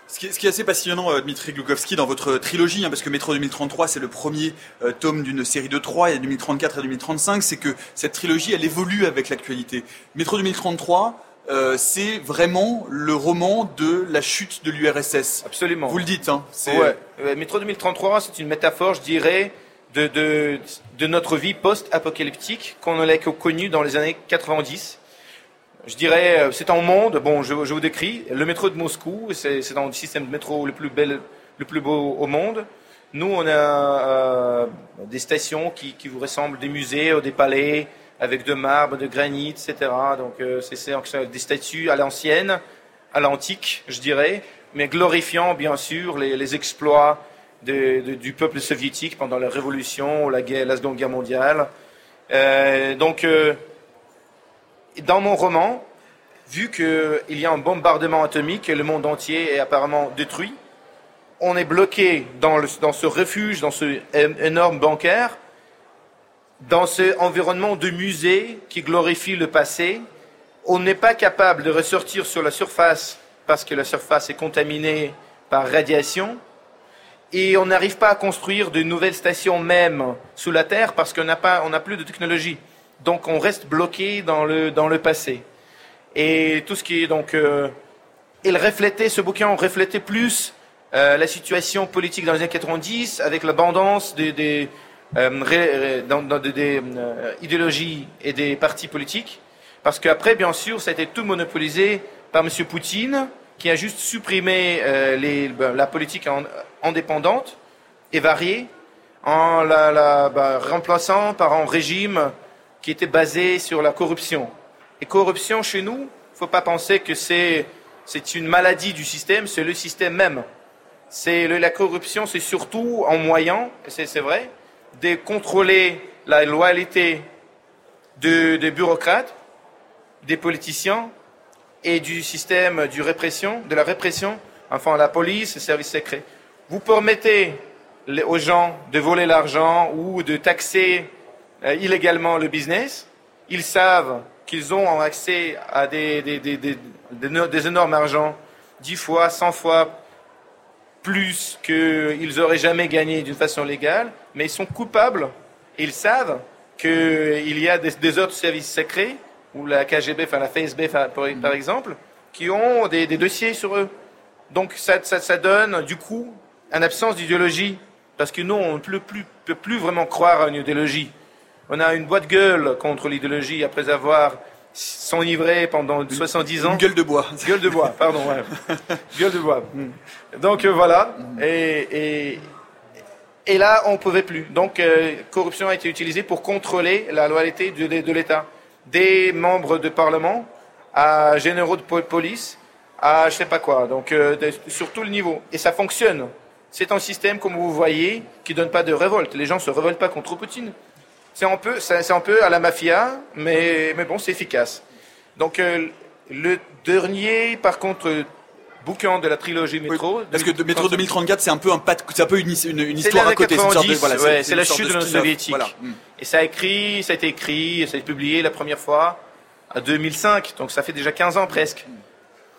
Ce qui, est, assez passionnant, euh, Dmitri Glukowski, dans votre trilogie, hein, parce que Métro 2033, c'est le premier tome d'une série de trois, a 2034 et 2035, c'est que cette trilogie, elle évolue avec l'actualité. Métro 2033, euh, c'est vraiment le roman de la chute de l'URSS. Absolument. Vous le dites, hein. Ouais. Euh, Métro 2033, c'est une métaphore, je dirais, de, de, de notre vie post-apocalyptique qu'on a connu dans les années 90. Je dirais, euh, c'est un monde, bon, je, je, vous décris, le métro de Moscou, c'est dans le système de métro le plus, bel, le plus beau au monde. Nous, on a euh, des stations qui, qui, vous ressemblent des musées, des palais, avec de marbre, de granit, etc. Donc, euh, c'est des statues à l'ancienne, à l'antique, je dirais, mais glorifiant, bien sûr, les, exploits du peuple soviétique pendant la Révolution, la, la Seconde Guerre mondiale. Euh, donc, euh, dans mon roman, vu qu'il y a un bombardement atomique et le monde entier est apparemment détruit, on est bloqué dans, dans ce refuge, dans ce énorme bancaire, dans ce environnement de musée qui glorifie le passé. On n'est pas capable de ressortir sur la surface parce que la surface est contaminée par radiation. Et on n'arrive pas à construire de nouvelles stations même sous la Terre parce qu'on n'a pas, on n'a plus de technologie. Donc on reste bloqué dans le, dans le passé. Et tout ce qui est donc, euh, il reflétait, ce bouquin reflétait plus euh, la situation politique dans les années 90 avec l'abondance des, dans, dans des, euh, idéologies et des partis politiques. Parce qu'après, bien sûr, ça a été tout monopolisé par M. Poutine, qui a juste supprimé euh, ben, la politique en, indépendante et variée, en la, ben, remplaçant par un régime qui était basé sur la corruption. Et corruption chez nous, il ne faut pas penser que c'est c'est une maladie du système, c'est le système même. C'est la corruption, c'est surtout en moyen, c'est vrai, de contrôler la loyauté de, des bureaucrates, des politiciens et du système du répression, de la répression, enfin la police, les services secrets. Vous permettez aux gens de voler l'argent ou de taxer euh, illégalement le business, ils savent qu'ils ont accès à des, des, des, des, énormes argents, dix fois, cent fois plus qu'ils auraient jamais gagné d'une façon légale, mais ils sont coupables, ils savent qu'il y a des, autres services secrets, ou la KGB, enfin la FSB par, par exemple, qui ont des, dossiers sur eux. Donc ça, ça, ça donne du coup une absence d'idéologie, parce que nous, on ne peut plus, peut plus vraiment croire à une idéologie. On a une boîte gueule contre l'idéologie après avoir s'enivrer pendant 70 ans. Une gueule de bois. Gueule de bois, pardon. Ouais. gueule de bois. Donc euh, voilà. Et, et, et, là, on ne pouvait plus. Donc, euh, corruption a été utilisée pour contrôler la loyauté de, l'État. Des membres de Parlement à généraux de police à je sais pas quoi. Donc, euh, sur tout le niveau. Et ça fonctionne. C'est un système, comme vous voyez, qui donne pas de révolte. Les gens se révoltent pas contre Poutine. C'est un peu, c'est un peu à la mafia, mais, mais bon, c'est efficace. Donc, euh, le dernier, par contre, bouquin de la trilogie Métro. Oui, parce que de Métro 2034, c'est un peu un c'est un peu une, une, une histoire à côté. C'est voilà, ouais, la chute de, l'Union soviétique. Voilà. Mm. Et ça a écrit, ça a été écrit, ça a été publié la première fois en 2005. Donc ça fait déjà 15 ans presque.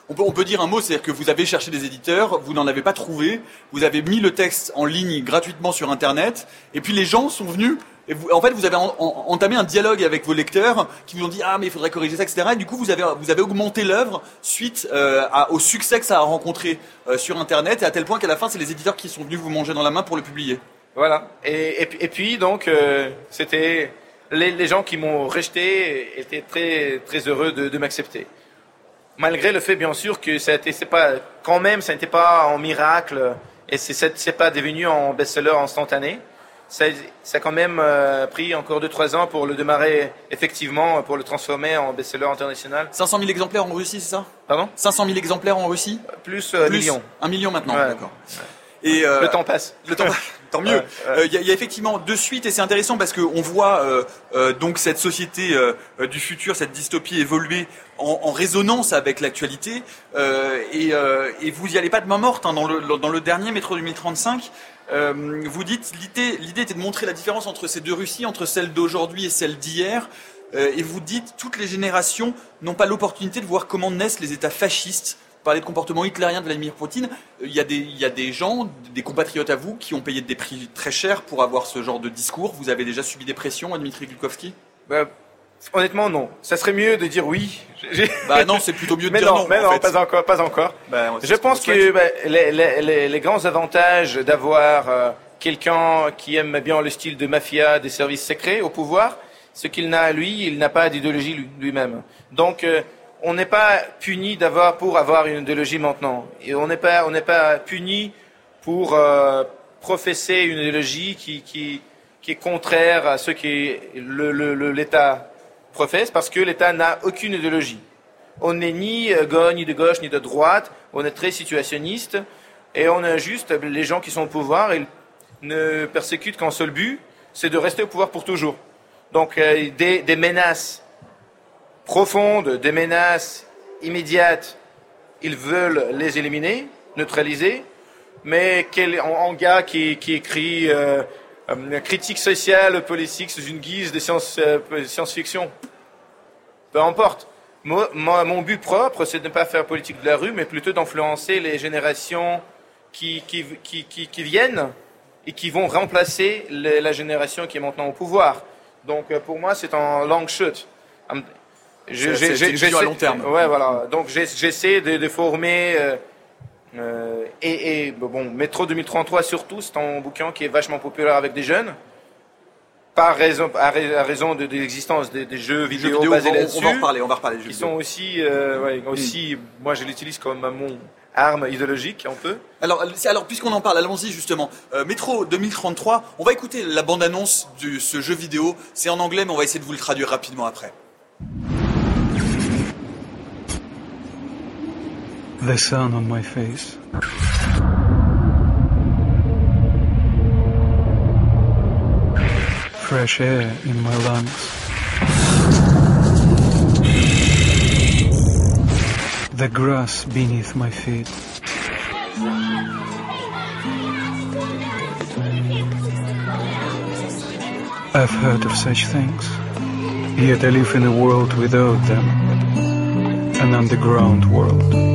On peut, on peut dire un mot, c'est-à-dire que vous avez cherché des éditeurs, vous n'en avez pas trouvé, vous avez mis le texte en ligne gratuitement sur Internet, et puis les gens sont venus et en fait, vous avez en, en, entamé un dialogue avec vos lecteurs qui vous ont dit ah mais il faudrait corriger ça, etc. Et du coup, vous avez augmenté l'œuvre suite euh, au succès que ça a rencontré euh, sur Internet et à tel point qu'à la fin, c'est les éditeurs qui sont venus vous manger dans la main pour le publier. Voilà. Et, puis donc euh, c'était les, gens qui m'ont rejeté étaient très très heureux de, de m'accepter. Malgré le fait bien sûr que ça c'est pas quand même ça n'était pas en miracle et c'est c'est pas devenu en best-seller instantané ça, ça, a quand même euh, pris encore 2-3 ans pour le démarrer effectivement, pour le transformer en best-seller international. 500 000 exemplaires en Russie, c'est ça? Pardon? 500 000 exemplaires en Russie? Plus, euh, Plus million. Un million maintenant, ouais. d'accord. Et euh, le temps passe. Le temps Tant mieux. Il ouais, ouais. y, y, a effectivement deux suites et c'est intéressant parce qu'on voit euh, euh, donc cette société euh, du futur, cette dystopie évoluer en, en résonance avec l'actualité. Et, et, vous y allez pas de main morte hein, dans, le, dans le dernier métro 2035. Euh, vous dites l'idée, était de montrer la différence entre ces deux Russies, entre celle d'aujourd'hui et celle d'hier. Euh, et vous dites toutes les générations n'ont pas l'opportunité de voir comment naissent les États fascistes. Vous parlez de comportement hitlerien de Vladimir Poutine. Il y, a des, il y a des gens, des compatriotes à vous, qui ont payé des prix très chers pour avoir ce genre de discours. Vous avez déjà subi des pressions, Dmitri Glukovski bah, Honnêtement, non. Ça serait mieux de dire oui. Bah non, c'est plutôt mieux de mais dire non. non. Mais non, fait. pas encore, pas encore. Bah, je pense que bah, les, les, les, les, grands avantages d'avoir euh, quelqu'un qui aime bien le style de mafia, des services secrets au pouvoir. Ce qu'il n'a lui, il n'a pas d'idéologie lui-même. Donc, euh, on n'est pas puni d'avoir pour avoir une idéologie maintenant. Et on n'est pas, on n'est pas puni pour euh, professer une idéologie qui, qui, qui est contraire à ce que l'État professe, parce que l'État n'a aucune idéologie. On n'est ni euh, ni de gauche, ni de droite. On est très situationniste. Et on a juste les gens qui sont au pouvoir, ils ne persécutent qu'un seul but, c'est de rester au pouvoir pour toujours. Donc euh, des, menaces profondes, des menaces immédiates, ils veulent les éliminer, neutraliser, mais quel, en, gars qui, écrit euh, critique sociale politique sous une guise de science, euh, science-fiction, peu importe. Moi, mon but propre, c'est de ne pas faire politique de la rue, mais plutôt d'influencer les générations qui, qui, qui, qui, viennent et qui vont remplacer la génération qui est maintenant au pouvoir. Donc pour moi, c'est un long shot. C'est à long terme. Ouais, voilà. Donc j'essaie de, de, former. Euh, euh, et, et, bon, Métro 2033 surtout, c'est un bouquin qui est vachement populaire avec des jeunes. Par raison, à, raison de, l'existence des, jeux vidéo, basés là-dessus. On va en reparler, on va reparler. Ils sont aussi, euh, ouais, aussi, moi je l'utilise comme mon arme idéologique un peu. Alors, alors puisqu'on en parle, allons-y justement. Euh, Métro 2033, on va écouter la bande-annonce de ce jeu vidéo. C'est en anglais, mais on va essayer de vous le traduire rapidement après. The sun on my face. Fresh air in my lungs. The grass beneath my feet. I've heard of such things, yet I live in a world without them, an underground world.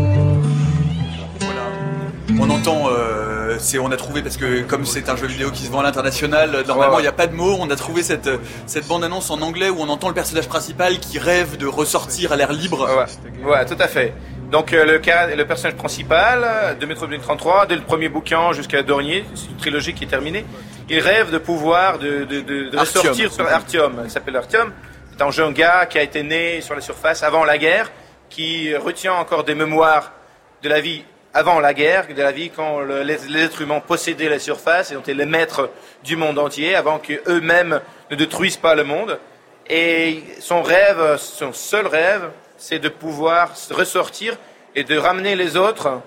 On entend, euh, c'est, on a trouvé parce que comme c'est un jeu vidéo qui se vend à l'international, normalement il n'y a pas de mots. On a trouvé cette cette bande annonce en anglais où on entend le personnage principal qui rêve de ressortir à l'air libre. Ouais, tout à fait. Donc euh, le, le personnage principal de Metro 2033, dès le premier bouquin jusqu'à Dornier, c'est une trilogie qui est terminée. Il rêve de pouvoir de, de, de, ressortir sur Artium. Il s'appelle Artium. C'est un jeune gars qui a été né sur la surface avant la guerre, qui retient encore des mémoires de la vie avant la guerre, de la vie, quand les, êtres humains possédaient la surface et été les maîtres du monde entier, avant qu'eux-mêmes ne détruisent pas le monde. Et son rêve, son seul rêve, c'est de pouvoir ressortir et de ramener les autres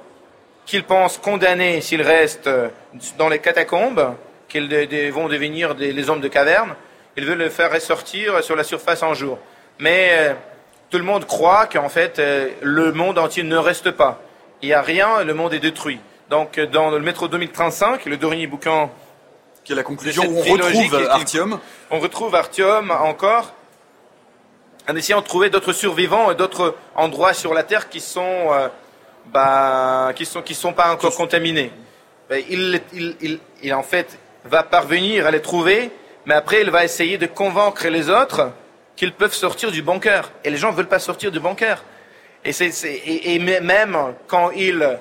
qu'ils pensent condamnés s'ils restent dans les catacombes, qu'ils vont devenir des, les hommes de caverne. Ils veulent le faire ressortir sur la surface un jour. Mais euh, tout le monde croit qu'en fait, euh, le monde entier ne reste pas il n'y a rien, le monde est détruit. Donc dans le métro 2035, le dernier bouquin qui est la conclusion où on retrouve Artium. On retrouve Artium encore en essayant de trouver d'autres survivants et d'autres endroits sur la Terre qui sont, euh, bah, qui sont, qui sont pas encore contaminés. Ben, il, il, il, en fait va parvenir à les trouver, mais après il va essayer de convaincre les autres qu'ils peuvent sortir du bunker. Et les gens ne veulent pas sortir du bunker. Et, même quand il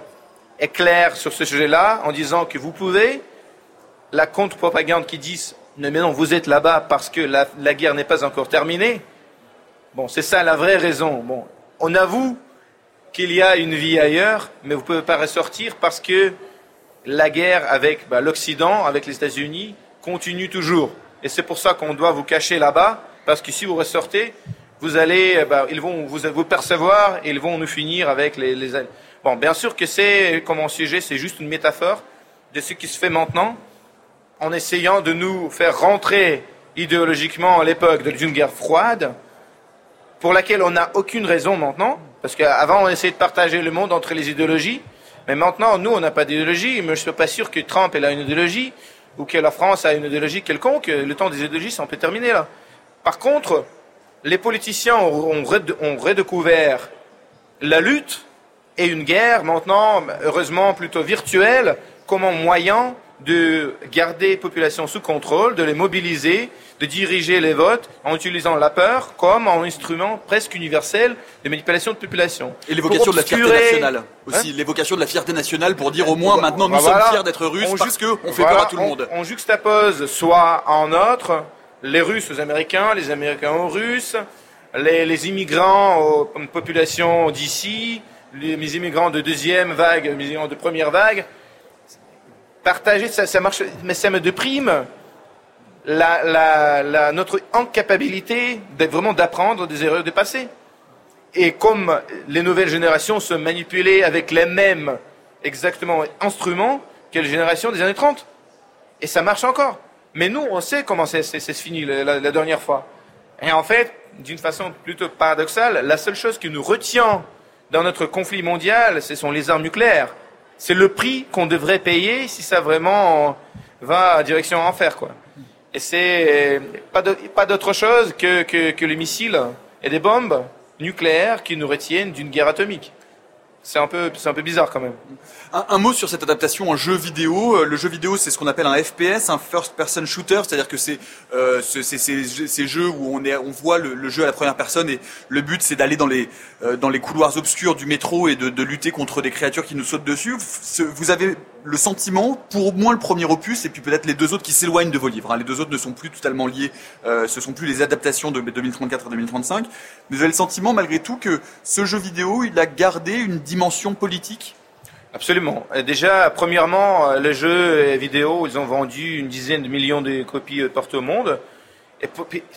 est clair sur ce sujet-là, en disant que vous pouvez, la contre-propagande qui dit mais non, vous êtes là-bas parce que la, la guerre n'est pas encore terminée. Bon, c'est ça la vraie raison. Bon, on avoue qu'il y a une vie ailleurs, mais vous ne pouvez pas ressortir parce que la guerre avec bah, l'Occident, avec les États-Unis, continue toujours. Et c'est pour ça qu'on doit vous cacher là-bas, parce que si vous ressortez, vous allez, eh ben, ils vont vous, percevoir et ils vont nous finir avec les, les... Bon, bien sûr que c'est, comme un sujet, c'est juste une métaphore de ce qui se fait maintenant, en essayant de nous faire rentrer idéologiquement à l'époque d'une guerre froide, pour laquelle on n'a aucune raison maintenant, parce qu'avant on essayait de partager le monde entre les idéologies, mais maintenant nous on n'a pas d'idéologie, mais je ne suis pas sûr que Trump ait une idéologie, ou que la France a une idéologie quelconque, le temps des idéologies c'est un peu terminé là. Par contre, les politiciens ont, redécouvert la lutte et une guerre maintenant, heureusement plutôt virtuelle, comme un moyen de garder les populations sous contrôle, de les mobiliser, de diriger les votes en utilisant la peur comme un instrument presque universel de manipulation de population. Et l'évocation de la fierté nationale aussi, hein l'évocation de la fierté nationale pour dire au moins maintenant nous sommes fiers d'être russes parce qu'on fait peur à tout le monde. On, juxtapose soit en autre les Russes aux Américains, les Américains aux Russes, les, immigrants aux populations d'ici, les, immigrants de deuxième vague, les immigrants de première vague. Partager, ça, ça marche, mais ça me déprime la, notre incapacité vraiment d'apprendre des erreurs du passé. Et comme les nouvelles générations se manipulaient avec les mêmes exactement instruments que les générations des années 30. Et ça marche encore. Mais nous, on sait comment c'est fini la, la, dernière fois. Et en fait, d'une façon plutôt paradoxale, la seule chose qui nous retient dans notre conflit mondial, ce sont les armes nucléaires. C'est le prix qu'on devrait payer si ça vraiment va à direction enfer, quoi. Et c'est pas d'autre chose que, que, que les missiles et des bombes nucléaires qui nous retiennent d'une guerre atomique. C'est un peu, bizarre quand même. Un, mot sur cette adaptation en jeu vidéo. Euh, le jeu vidéo, c'est ce qu'on appelle un FPS, un first-person shooter, c'est-à-dire que c'est euh, ces jeux où on, voit le, jeu à la première personne et le but c'est d'aller dans les euh, dans les couloirs obscurs du métro et de, de, lutter contre des créatures qui nous sautent dessus. Vous avez le sentiment, pour au moins le premier opus, et puis peut-être les deux autres qui s'éloignent de vos livres. Hein. Les deux autres ne sont plus totalement liés, euh, ce sont plus les adaptations de 2034 et 2035. Mais vous avez le sentiment, malgré tout, que ce jeu vidéo, il a gardé une dimension politique? Absolument. Déjà, premièrement, euh, les jeux vidéo, ils ont vendu une dizaine de millions de copies euh, partout au monde. Et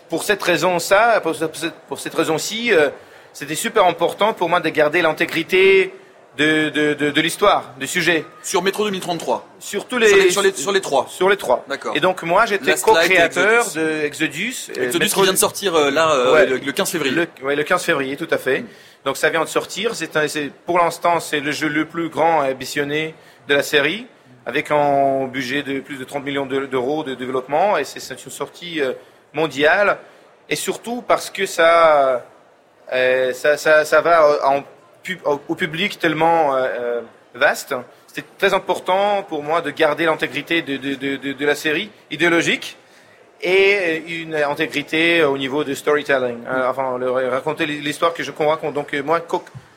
pour, cette raison, ça, pour cette raison-ci, euh, c'était super important pour moi de garder l'intégrité de, de, de, de l'histoire, du sujet. Sur Métro 2033 Sur tous les... Sur les, sur les, trois Sur les trois. D'accord. Et donc moi, j'étais co-créateur de Exodus. Exodus qui vient de sortir euh, là, euh, le, 15 février. Le, ouais, le 15 février, tout à fait. Mm. Donc ça vient de sortir. C'est pour l'instant, c'est le jeu le plus grand et ambitionné de la série, avec un budget de plus de 30 millions d'euros de développement. Et c'est une sortie euh, mondiale. Et surtout parce que ça, ça, ça, ça va en au public tellement euh, euh, vaste. C'était très important pour moi de garder l'intégrité de, de, de, de, la série idéologique et une intégrité au niveau de storytelling. Euh, enfin, raconter l'histoire que je raconte. Donc moi,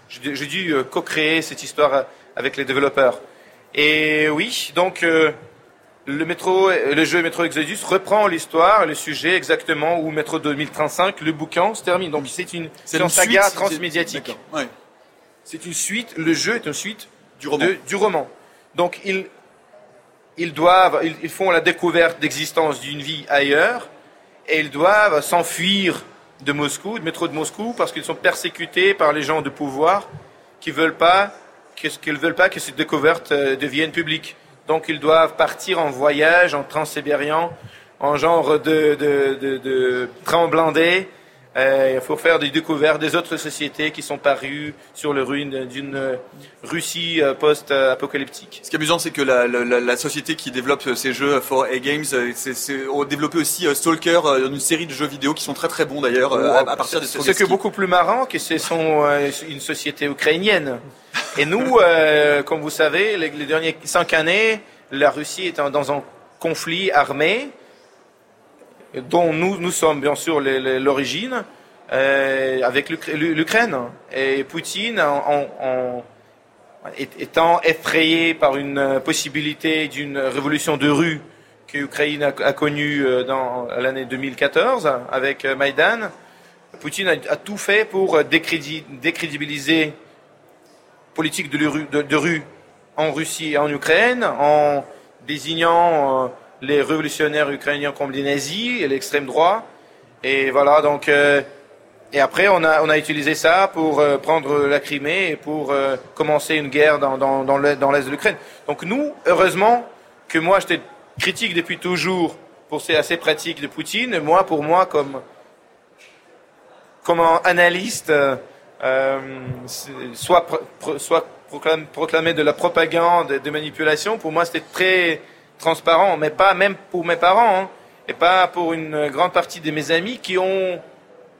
j'ai dû co-créer cette histoire avec les développeurs. Et oui, donc le métro, le jeu Métro Exodus reprend l'histoire, le sujet exactement où Métro 2035, le bouquin se termine. Donc c'est une, une, saga transmédiatique. Ouais. C'est une suite, le jeu est une suite du roman. du roman. Donc ils, ils doivent, ils, font la découverte d'existence d'une vie ailleurs et ils doivent s'enfuir de Moscou, du métro de Moscou, parce qu'ils sont persécutés par les gens de pouvoir qui veulent pas, qu'ils veulent pas que cette découverte euh, devienne publique. Donc ils doivent partir en voyage, en transsibérien, en genre de, de, de, de train blindé, il faut faire des découvertes des autres sociétés qui sont parues sur les ruines d'une euh, Russie euh, post-apocalyptique. Ce qui est amusant, c'est que la, la, la, société qui développe ces jeux, 4A Games, c'est, a développé aussi Stalker, une série de jeux vidéo qui sont très très bons d'ailleurs, à, partir de Ce qui est beaucoup plus marrant, que ce sont une société ukrainienne. Et nous, comme vous savez, les, les dernières cinq années, la Russie est dans un conflit armé dont nous, nous sommes bien sûr l'origine, euh, avec l'Ukraine. Et Poutine, en, étant effrayé par une possibilité d'une révolution de rue que l'Ukraine a, connue euh, dans l'année 2014 avec euh, Maïdan, Poutine a, tout fait pour décrédibiliser la politique de, rue en Russie et en Ukraine en désignant les révolutionnaires ukrainiens comme les nazis et l'extrême droit. Et voilà, donc, euh, et après, on a, on a utilisé ça pour euh, prendre la Crimée et pour euh, commencer une guerre dans, dans, dans l'est de l'Ukraine. Donc nous, heureusement que moi, j'étais critique depuis toujours pour ces assez pratiques de Poutine. Moi, pour moi, comme, comme analyste, soit, soit proclamer de la propagande, de manipulation, pour moi, c'était très transparent, mais pas même pour mes parents, hein, et pas pour une grande partie de mes amis qui ont,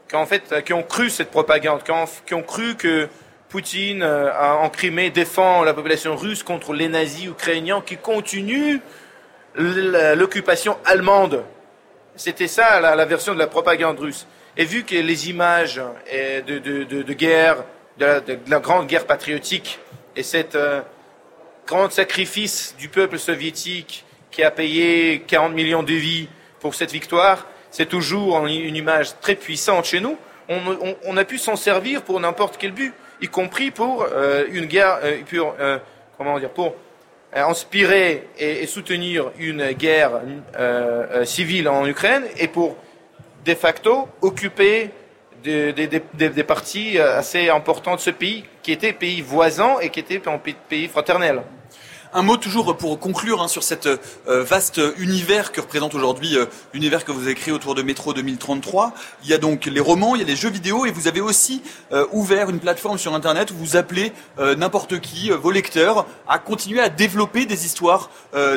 qui en fait, qui ont cru cette propagande, qui ont, cru que Poutine euh, en Crimée défend la population russe contre les nazis ukrainiens qui continuent l'occupation allemande. C'était ça la, version de la propagande russe. Et vu que les images de, de, guerre, de la, grande guerre patriotique et cet euh, grand sacrifice du peuple soviétique qui a payé 40 millions de vies pour cette victoire, c'est toujours une image très puissante chez nous. On, a pu s'en servir pour n'importe quel but, y compris pour euh, une guerre, euh, pour, comment dire, pour inspirer et, soutenir une guerre civile en Ukraine et pour de facto occuper des, des, parties assez importantes de ce pays, qui était pays voisin et qui était un pays fraternel. Un mot toujours pour conclure hein, sur cet euh, vaste univers que représente aujourd'hui euh, l'univers que vous avez créé autour de Métro 2033. Il y a donc les romans, il y a les jeux vidéo et vous avez aussi euh, ouvert une plateforme sur Internet où vous appelez n'importe qui, vos lecteurs, à continuer à développer des histoires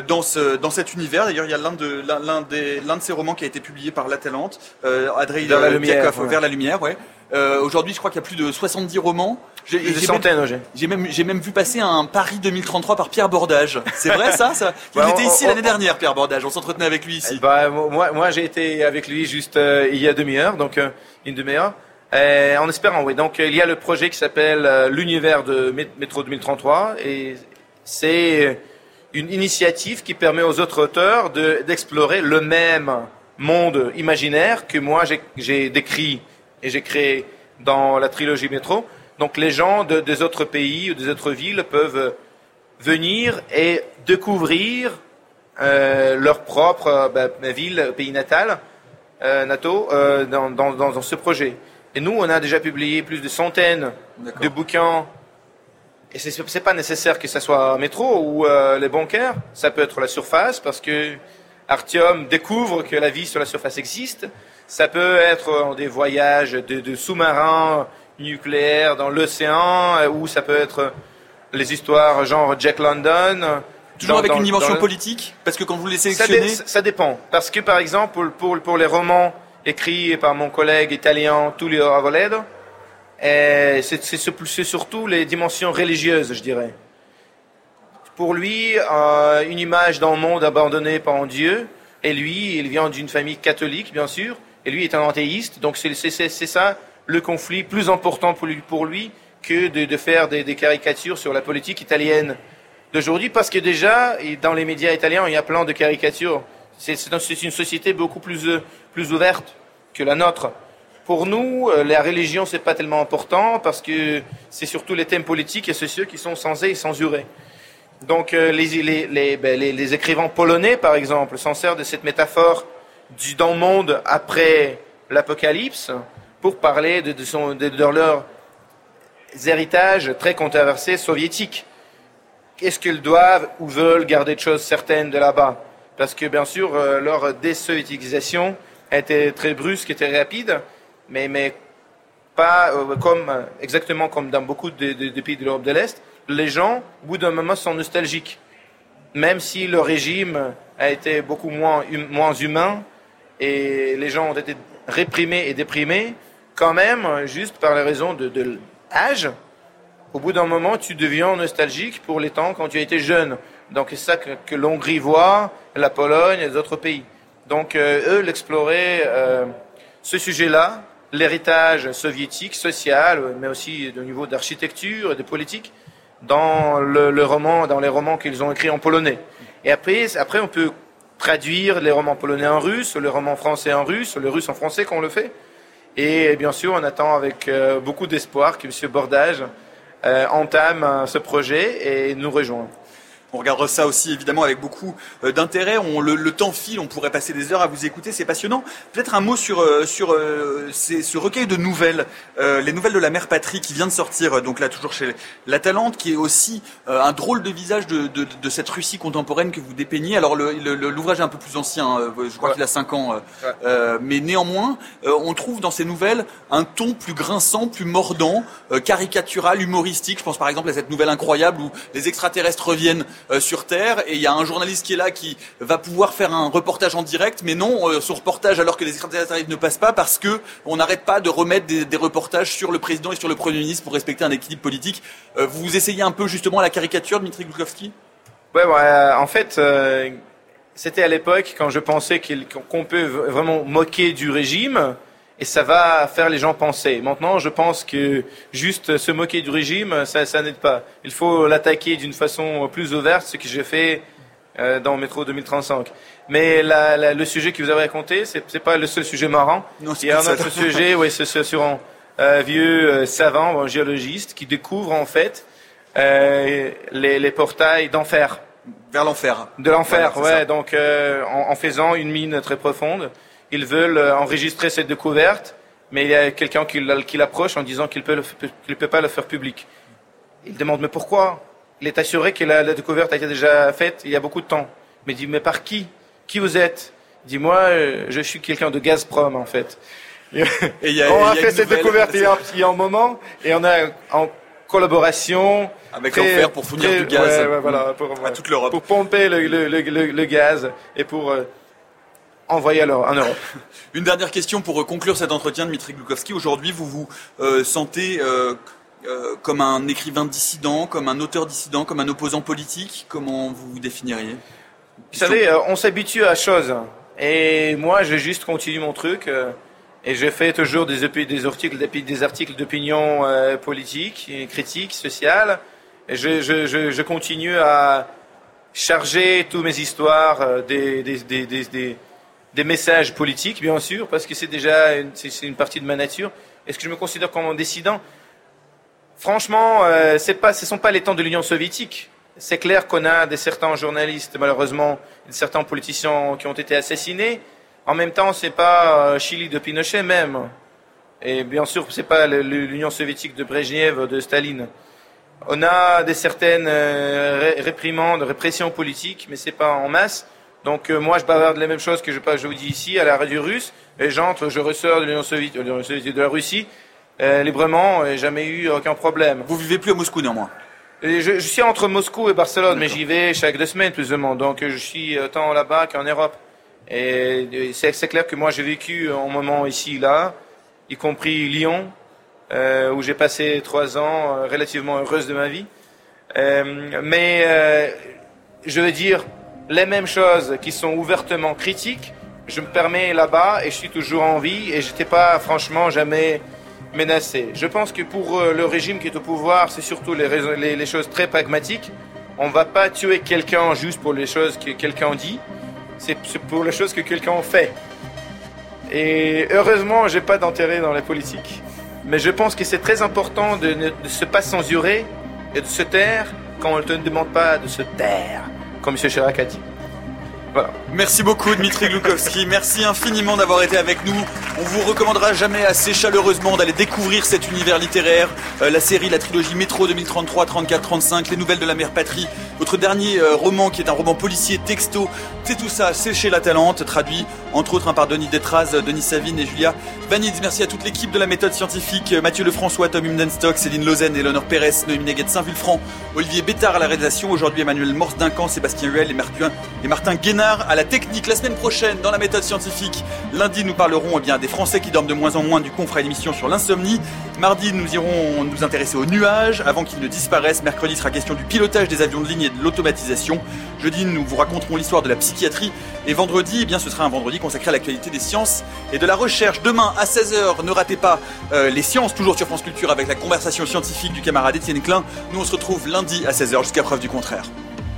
dans, ce, dans cet univers. D'ailleurs, il y a l'un de, l'un, des, l'un de ces romans qui a été publié par La Talente, Adrien Vers la lumière. Vers la lumière, ouais. Aujourd'hui, je crois qu'il y a plus de 70 romans. J'ai, des centaines, j'ai même, j'ai même vu passer un Paris 2033 par Pierre Bordage. C'est vrai ça, ça? Il était ici l'année dernière, Pierre Bordage. On s'entretenait avec lui ici. Bah, moi, moi j'ai été avec lui juste euh, il y a demi-heure, donc euh, une demi-heure. Euh, en espérant, oui. Donc il y a le projet qui s'appelle l'univers de Métro 2033 et c'est une initiative qui permet aux autres auteurs de, d'explorer le même monde imaginaire que moi j'ai décrit et j'ai créé dans la trilogie Métro donc les gens de, des autres pays ou des autres villes peuvent venir et découvrir euh, leur propre ben, ville, pays natal, euh, NATO, euh, dans, dans, dans, ce projet. Et nous, on a déjà publié plus de centaines de bouquins. Et c'est n'est pas nécessaire que ce soit métro ou les bancaires. Ça peut être la surface parce que Artium découvre que la vie sur la surface existe. Ça peut être des voyages de, de sous-marins nucléaire dans l'océan, euh, ou ça peut être les histoires genre Jack London. Toujours avec une dimension politique Parce que quand vous les sélectionnez... Ça, dépend. Parce que par exemple, pour, pour, les romans écrits par mon collègue italien Tullio Avoledo, euh, c'est surtout les dimensions religieuses, je dirais. Pour lui, euh, une image d'un monde abandonné par Dieu, et lui, il vient d'une famille catholique, bien sûr, et lui est un athéiste, donc c'est ça le conflit plus important pour lui, que de, faire des, caricatures sur la politique italienne d'aujourd'hui, parce que déjà, dans les médias italiens, il y a plein de caricatures. C'est une société beaucoup plus, plus ouverte que la nôtre. Pour nous, euh, la religion, c'est pas tellement important parce que c'est surtout les thèmes politiques et sociaux qui sont censés et censurés. Donc, euh, les, les, ben, les, les, écrivains polonais, par exemple, s'en servent de cette métaphore du dans le monde après l'apocalypse pour parler de, son, de, leurs héritages très controversés soviétiques. Est-ce qu'ils doivent ou veulent garder de choses certaines de là-bas? Parce que bien sûr, euh, leur désoviétisation été très brusque et très rapide, mais, mais pas euh, comme, exactement comme dans beaucoup de, pays de l'Europe de l'Est. Les gens, au bout d'un moment, sont nostalgiques. Même si le régime a été beaucoup moins, hum, moins humain et les gens ont été réprimés et déprimés, quand même, juste par la raison de, l'âge, au bout d'un moment, tu deviens nostalgique pour les temps quand tu étais jeune. Donc c'est ça que, l'Hongrie voit, la Pologne et les autres pays. Donc euh, eux, l'explorer, euh, ce sujet-là, l'héritage soviétique, social, mais aussi au niveau d'architecture et de politique, dans le, roman, dans les romans qu'ils ont écrits en polonais. Et après, après, on peut traduire les romans polonais en russe, le roman français en russe, le russe en français, qu'on le fait. Et bien sûr, on attend avec euh, beaucoup d'espoir que M. Bordage euh, entame euh, ce projet et nous rejoint. On regarde ça aussi évidemment avec beaucoup euh, d'intérêt. On, le, temps file, on pourrait passer des heures à vous écouter, c'est passionnant. Peut-être un mot sur, euh, sur euh, ce recueil de nouvelles, les nouvelles de la mère patrie qui vient de sortir, donc là toujours chez La Talente, qui est aussi un drôle de visage de, de, de, cette Russie contemporaine que vous dépeignez. Alors l'ouvrage est un peu plus ancien, je crois qu'il a 5 ans, mais néanmoins, on trouve dans ces nouvelles un ton plus grinçant, plus mordant, caricatural, humoristique. Je pense par exemple à cette nouvelle incroyable où les extraterrestres reviennent sur Terre. Et il y a un journaliste qui est là qui va pouvoir faire un reportage en direct, mais non, euh, son reportage alors que les extraterrestres ne passent pas parce que on n'arrête pas de remettre des, reportages sur le président et sur le Premier ministre pour respecter un équilibre politique. Euh, vous essayez un peu justement la caricature, Dmitri Glukhovski Ouais, en fait, c'était à l'époque quand je pensais qu'on peut vraiment moquer du régime et ça va faire les gens penser. Maintenant, je pense que juste se moquer du régime, ça, ça n'aide pas. Il faut l'attaquer d'une façon plus ouverte, ce que j'ai fait euh, dans Métro 2035. Mais la, le sujet que vous avez raconté, c'est, c'est pas le seul sujet marrant. Non, Il y a un autre sujet, oui, c'est sur un euh, vieux euh, savant, un géologiste, qui découvre en fait euh, les, les portails d'enfer. Vers l'enfer. De l'enfer, ouais. Donc, en, en, faisant une mine très profonde, ils veulent euh, enregistrer cette découverte, mais il y a quelqu'un qui, qui l'approche en disant qu'il qu'il peut pas le faire public. Il demande mais pourquoi? Il est assuré que la, la, découverte a été déjà faite il y a beaucoup de temps. Mais il dit mais par qui? Qui vous êtes? Dis-moi, euh, je suis quelqu'un de Gazprom en fait. Et y a, on a, y a fait cette découverte il y, a, il y a un moment et on a en collaboration avec l'enfer pour fournir très, du gaz ouais, ouais, voilà, pour, à toute l'Europe. Pour pomper le, le, le, le, gaz et pour euh, alors en Europe. Une dernière question pour conclure cet entretien, Dmitri Glukowski. Aujourd'hui, vous vous euh, sentez euh, euh, comme un écrivain dissident, comme un auteur dissident, comme un opposant politique? Comment vous vous définiriez? Vous savez, euh, on s'habitue à choses. Et moi, je juste continue mon truc. Euh, et je fais toujours des, des articles, des articles d'opinion euh, politique, critique, sociale. Et je, je, je, je, continue à charger toutes mes histoires euh, des, des, des, des, des messages politiques, bien sûr, parce que c'est déjà une, c'est une partie de ma nature. Est-ce que je me considère comme un dissident Franchement, euh, c'est pas, ce ne sont pas les temps de l'Union soviétique. C'est clair qu'on a des certains journalistes, malheureusement, des certains politiciens qui ont été assassinés. En même temps, c'est pas euh, Chili de Pinochet même. Et bien sûr, c'est pas l'Union soviétique de Brezhnev, de Staline. On a des certaines euh, réprimandes, répressions politiques, mais c'est pas en masse. Donc euh, moi, je bavarde les mêmes choses que je, je vous dis ici à la radio russe. Et j'entre, je ressors de l'Union soviétique, de la Russie euh, librement, et jamais eu aucun problème. Vous vivez plus à Moscou néanmoins. Et je, je, suis entre Moscou et Barcelone, mais j'y vais chaque deux semaines plus ou moins. Donc je suis tant là-bas qu'en Europe. Et c'est clair que moi j'ai vécu un moment ici, là, y compris Lyon, euh, où j'ai passé trois ans relativement heureuse de ma vie. Mais je veux dire, les mêmes choses qui sont ouvertement critiques, je me permets là-bas et je suis toujours en vie et j'étais pas franchement jamais menacé. Je pense que pour le régime qui est au pouvoir, c'est surtout les, choses très pragmatiques. On va pas tuer quelqu'un juste pour les choses que quelqu'un dit c'est pour les choses que quelqu'un fait. Et heureusement, j'ai pas d'intérêt dans la politique. Mais je pense que c'est très important de ne se pas censurer et de se taire quand on ne te demande pas de se taire, comme M. Chirac a dit. Merci beaucoup Dmitri Glukowski, merci infiniment d'avoir été avec nous. On vous recommandera jamais assez chaleureusement d'aller découvrir cet univers littéraire, euh, la série, la trilogie Métro 2033, 34, 35, les nouvelles de la mère patrie, votre dernier euh, roman qui est un roman policier texto, c'est tout ça, c'est chez La Talente, traduit entre autres hein, par Denis Détraz, Denis Savine et Julia Vanitz. Merci à toute l'équipe de la méthode scientifique, Mathieu Lefrançois, Tom Imdenstock, Céline Lausanne, Eleonore Pérez, Noémie Neguet Saint-Vulfranc, Olivier Bétard à la réalisation, aujourd'hui Emmanuel Morse Duncan, Sébastien Huel et, Martin, et Martin À la technique. La semaine prochaine, dans la méthode scientifique, lundi nous parlerons eh bien, des Français qui dorment de moins en moins, du coup on sur l'insomnie. Mardi nous irons nous intéresser aux nuages avant qu'ils ne disparaissent. Mercredi sera question du pilotage des avions de ligne et de l'automatisation. Jeudi nous vous raconterons l'histoire de la psychiatrie. Et vendredi, eh bien, ce sera un vendredi consacré à l'actualité des sciences et de la recherche. Demain à 16h, ne ratez pas euh, les sciences, toujours sur France Culture avec la conversation scientifique du camarade Étienne Klein. Nous on se retrouve lundi à 16h jusqu'à preuve du contraire.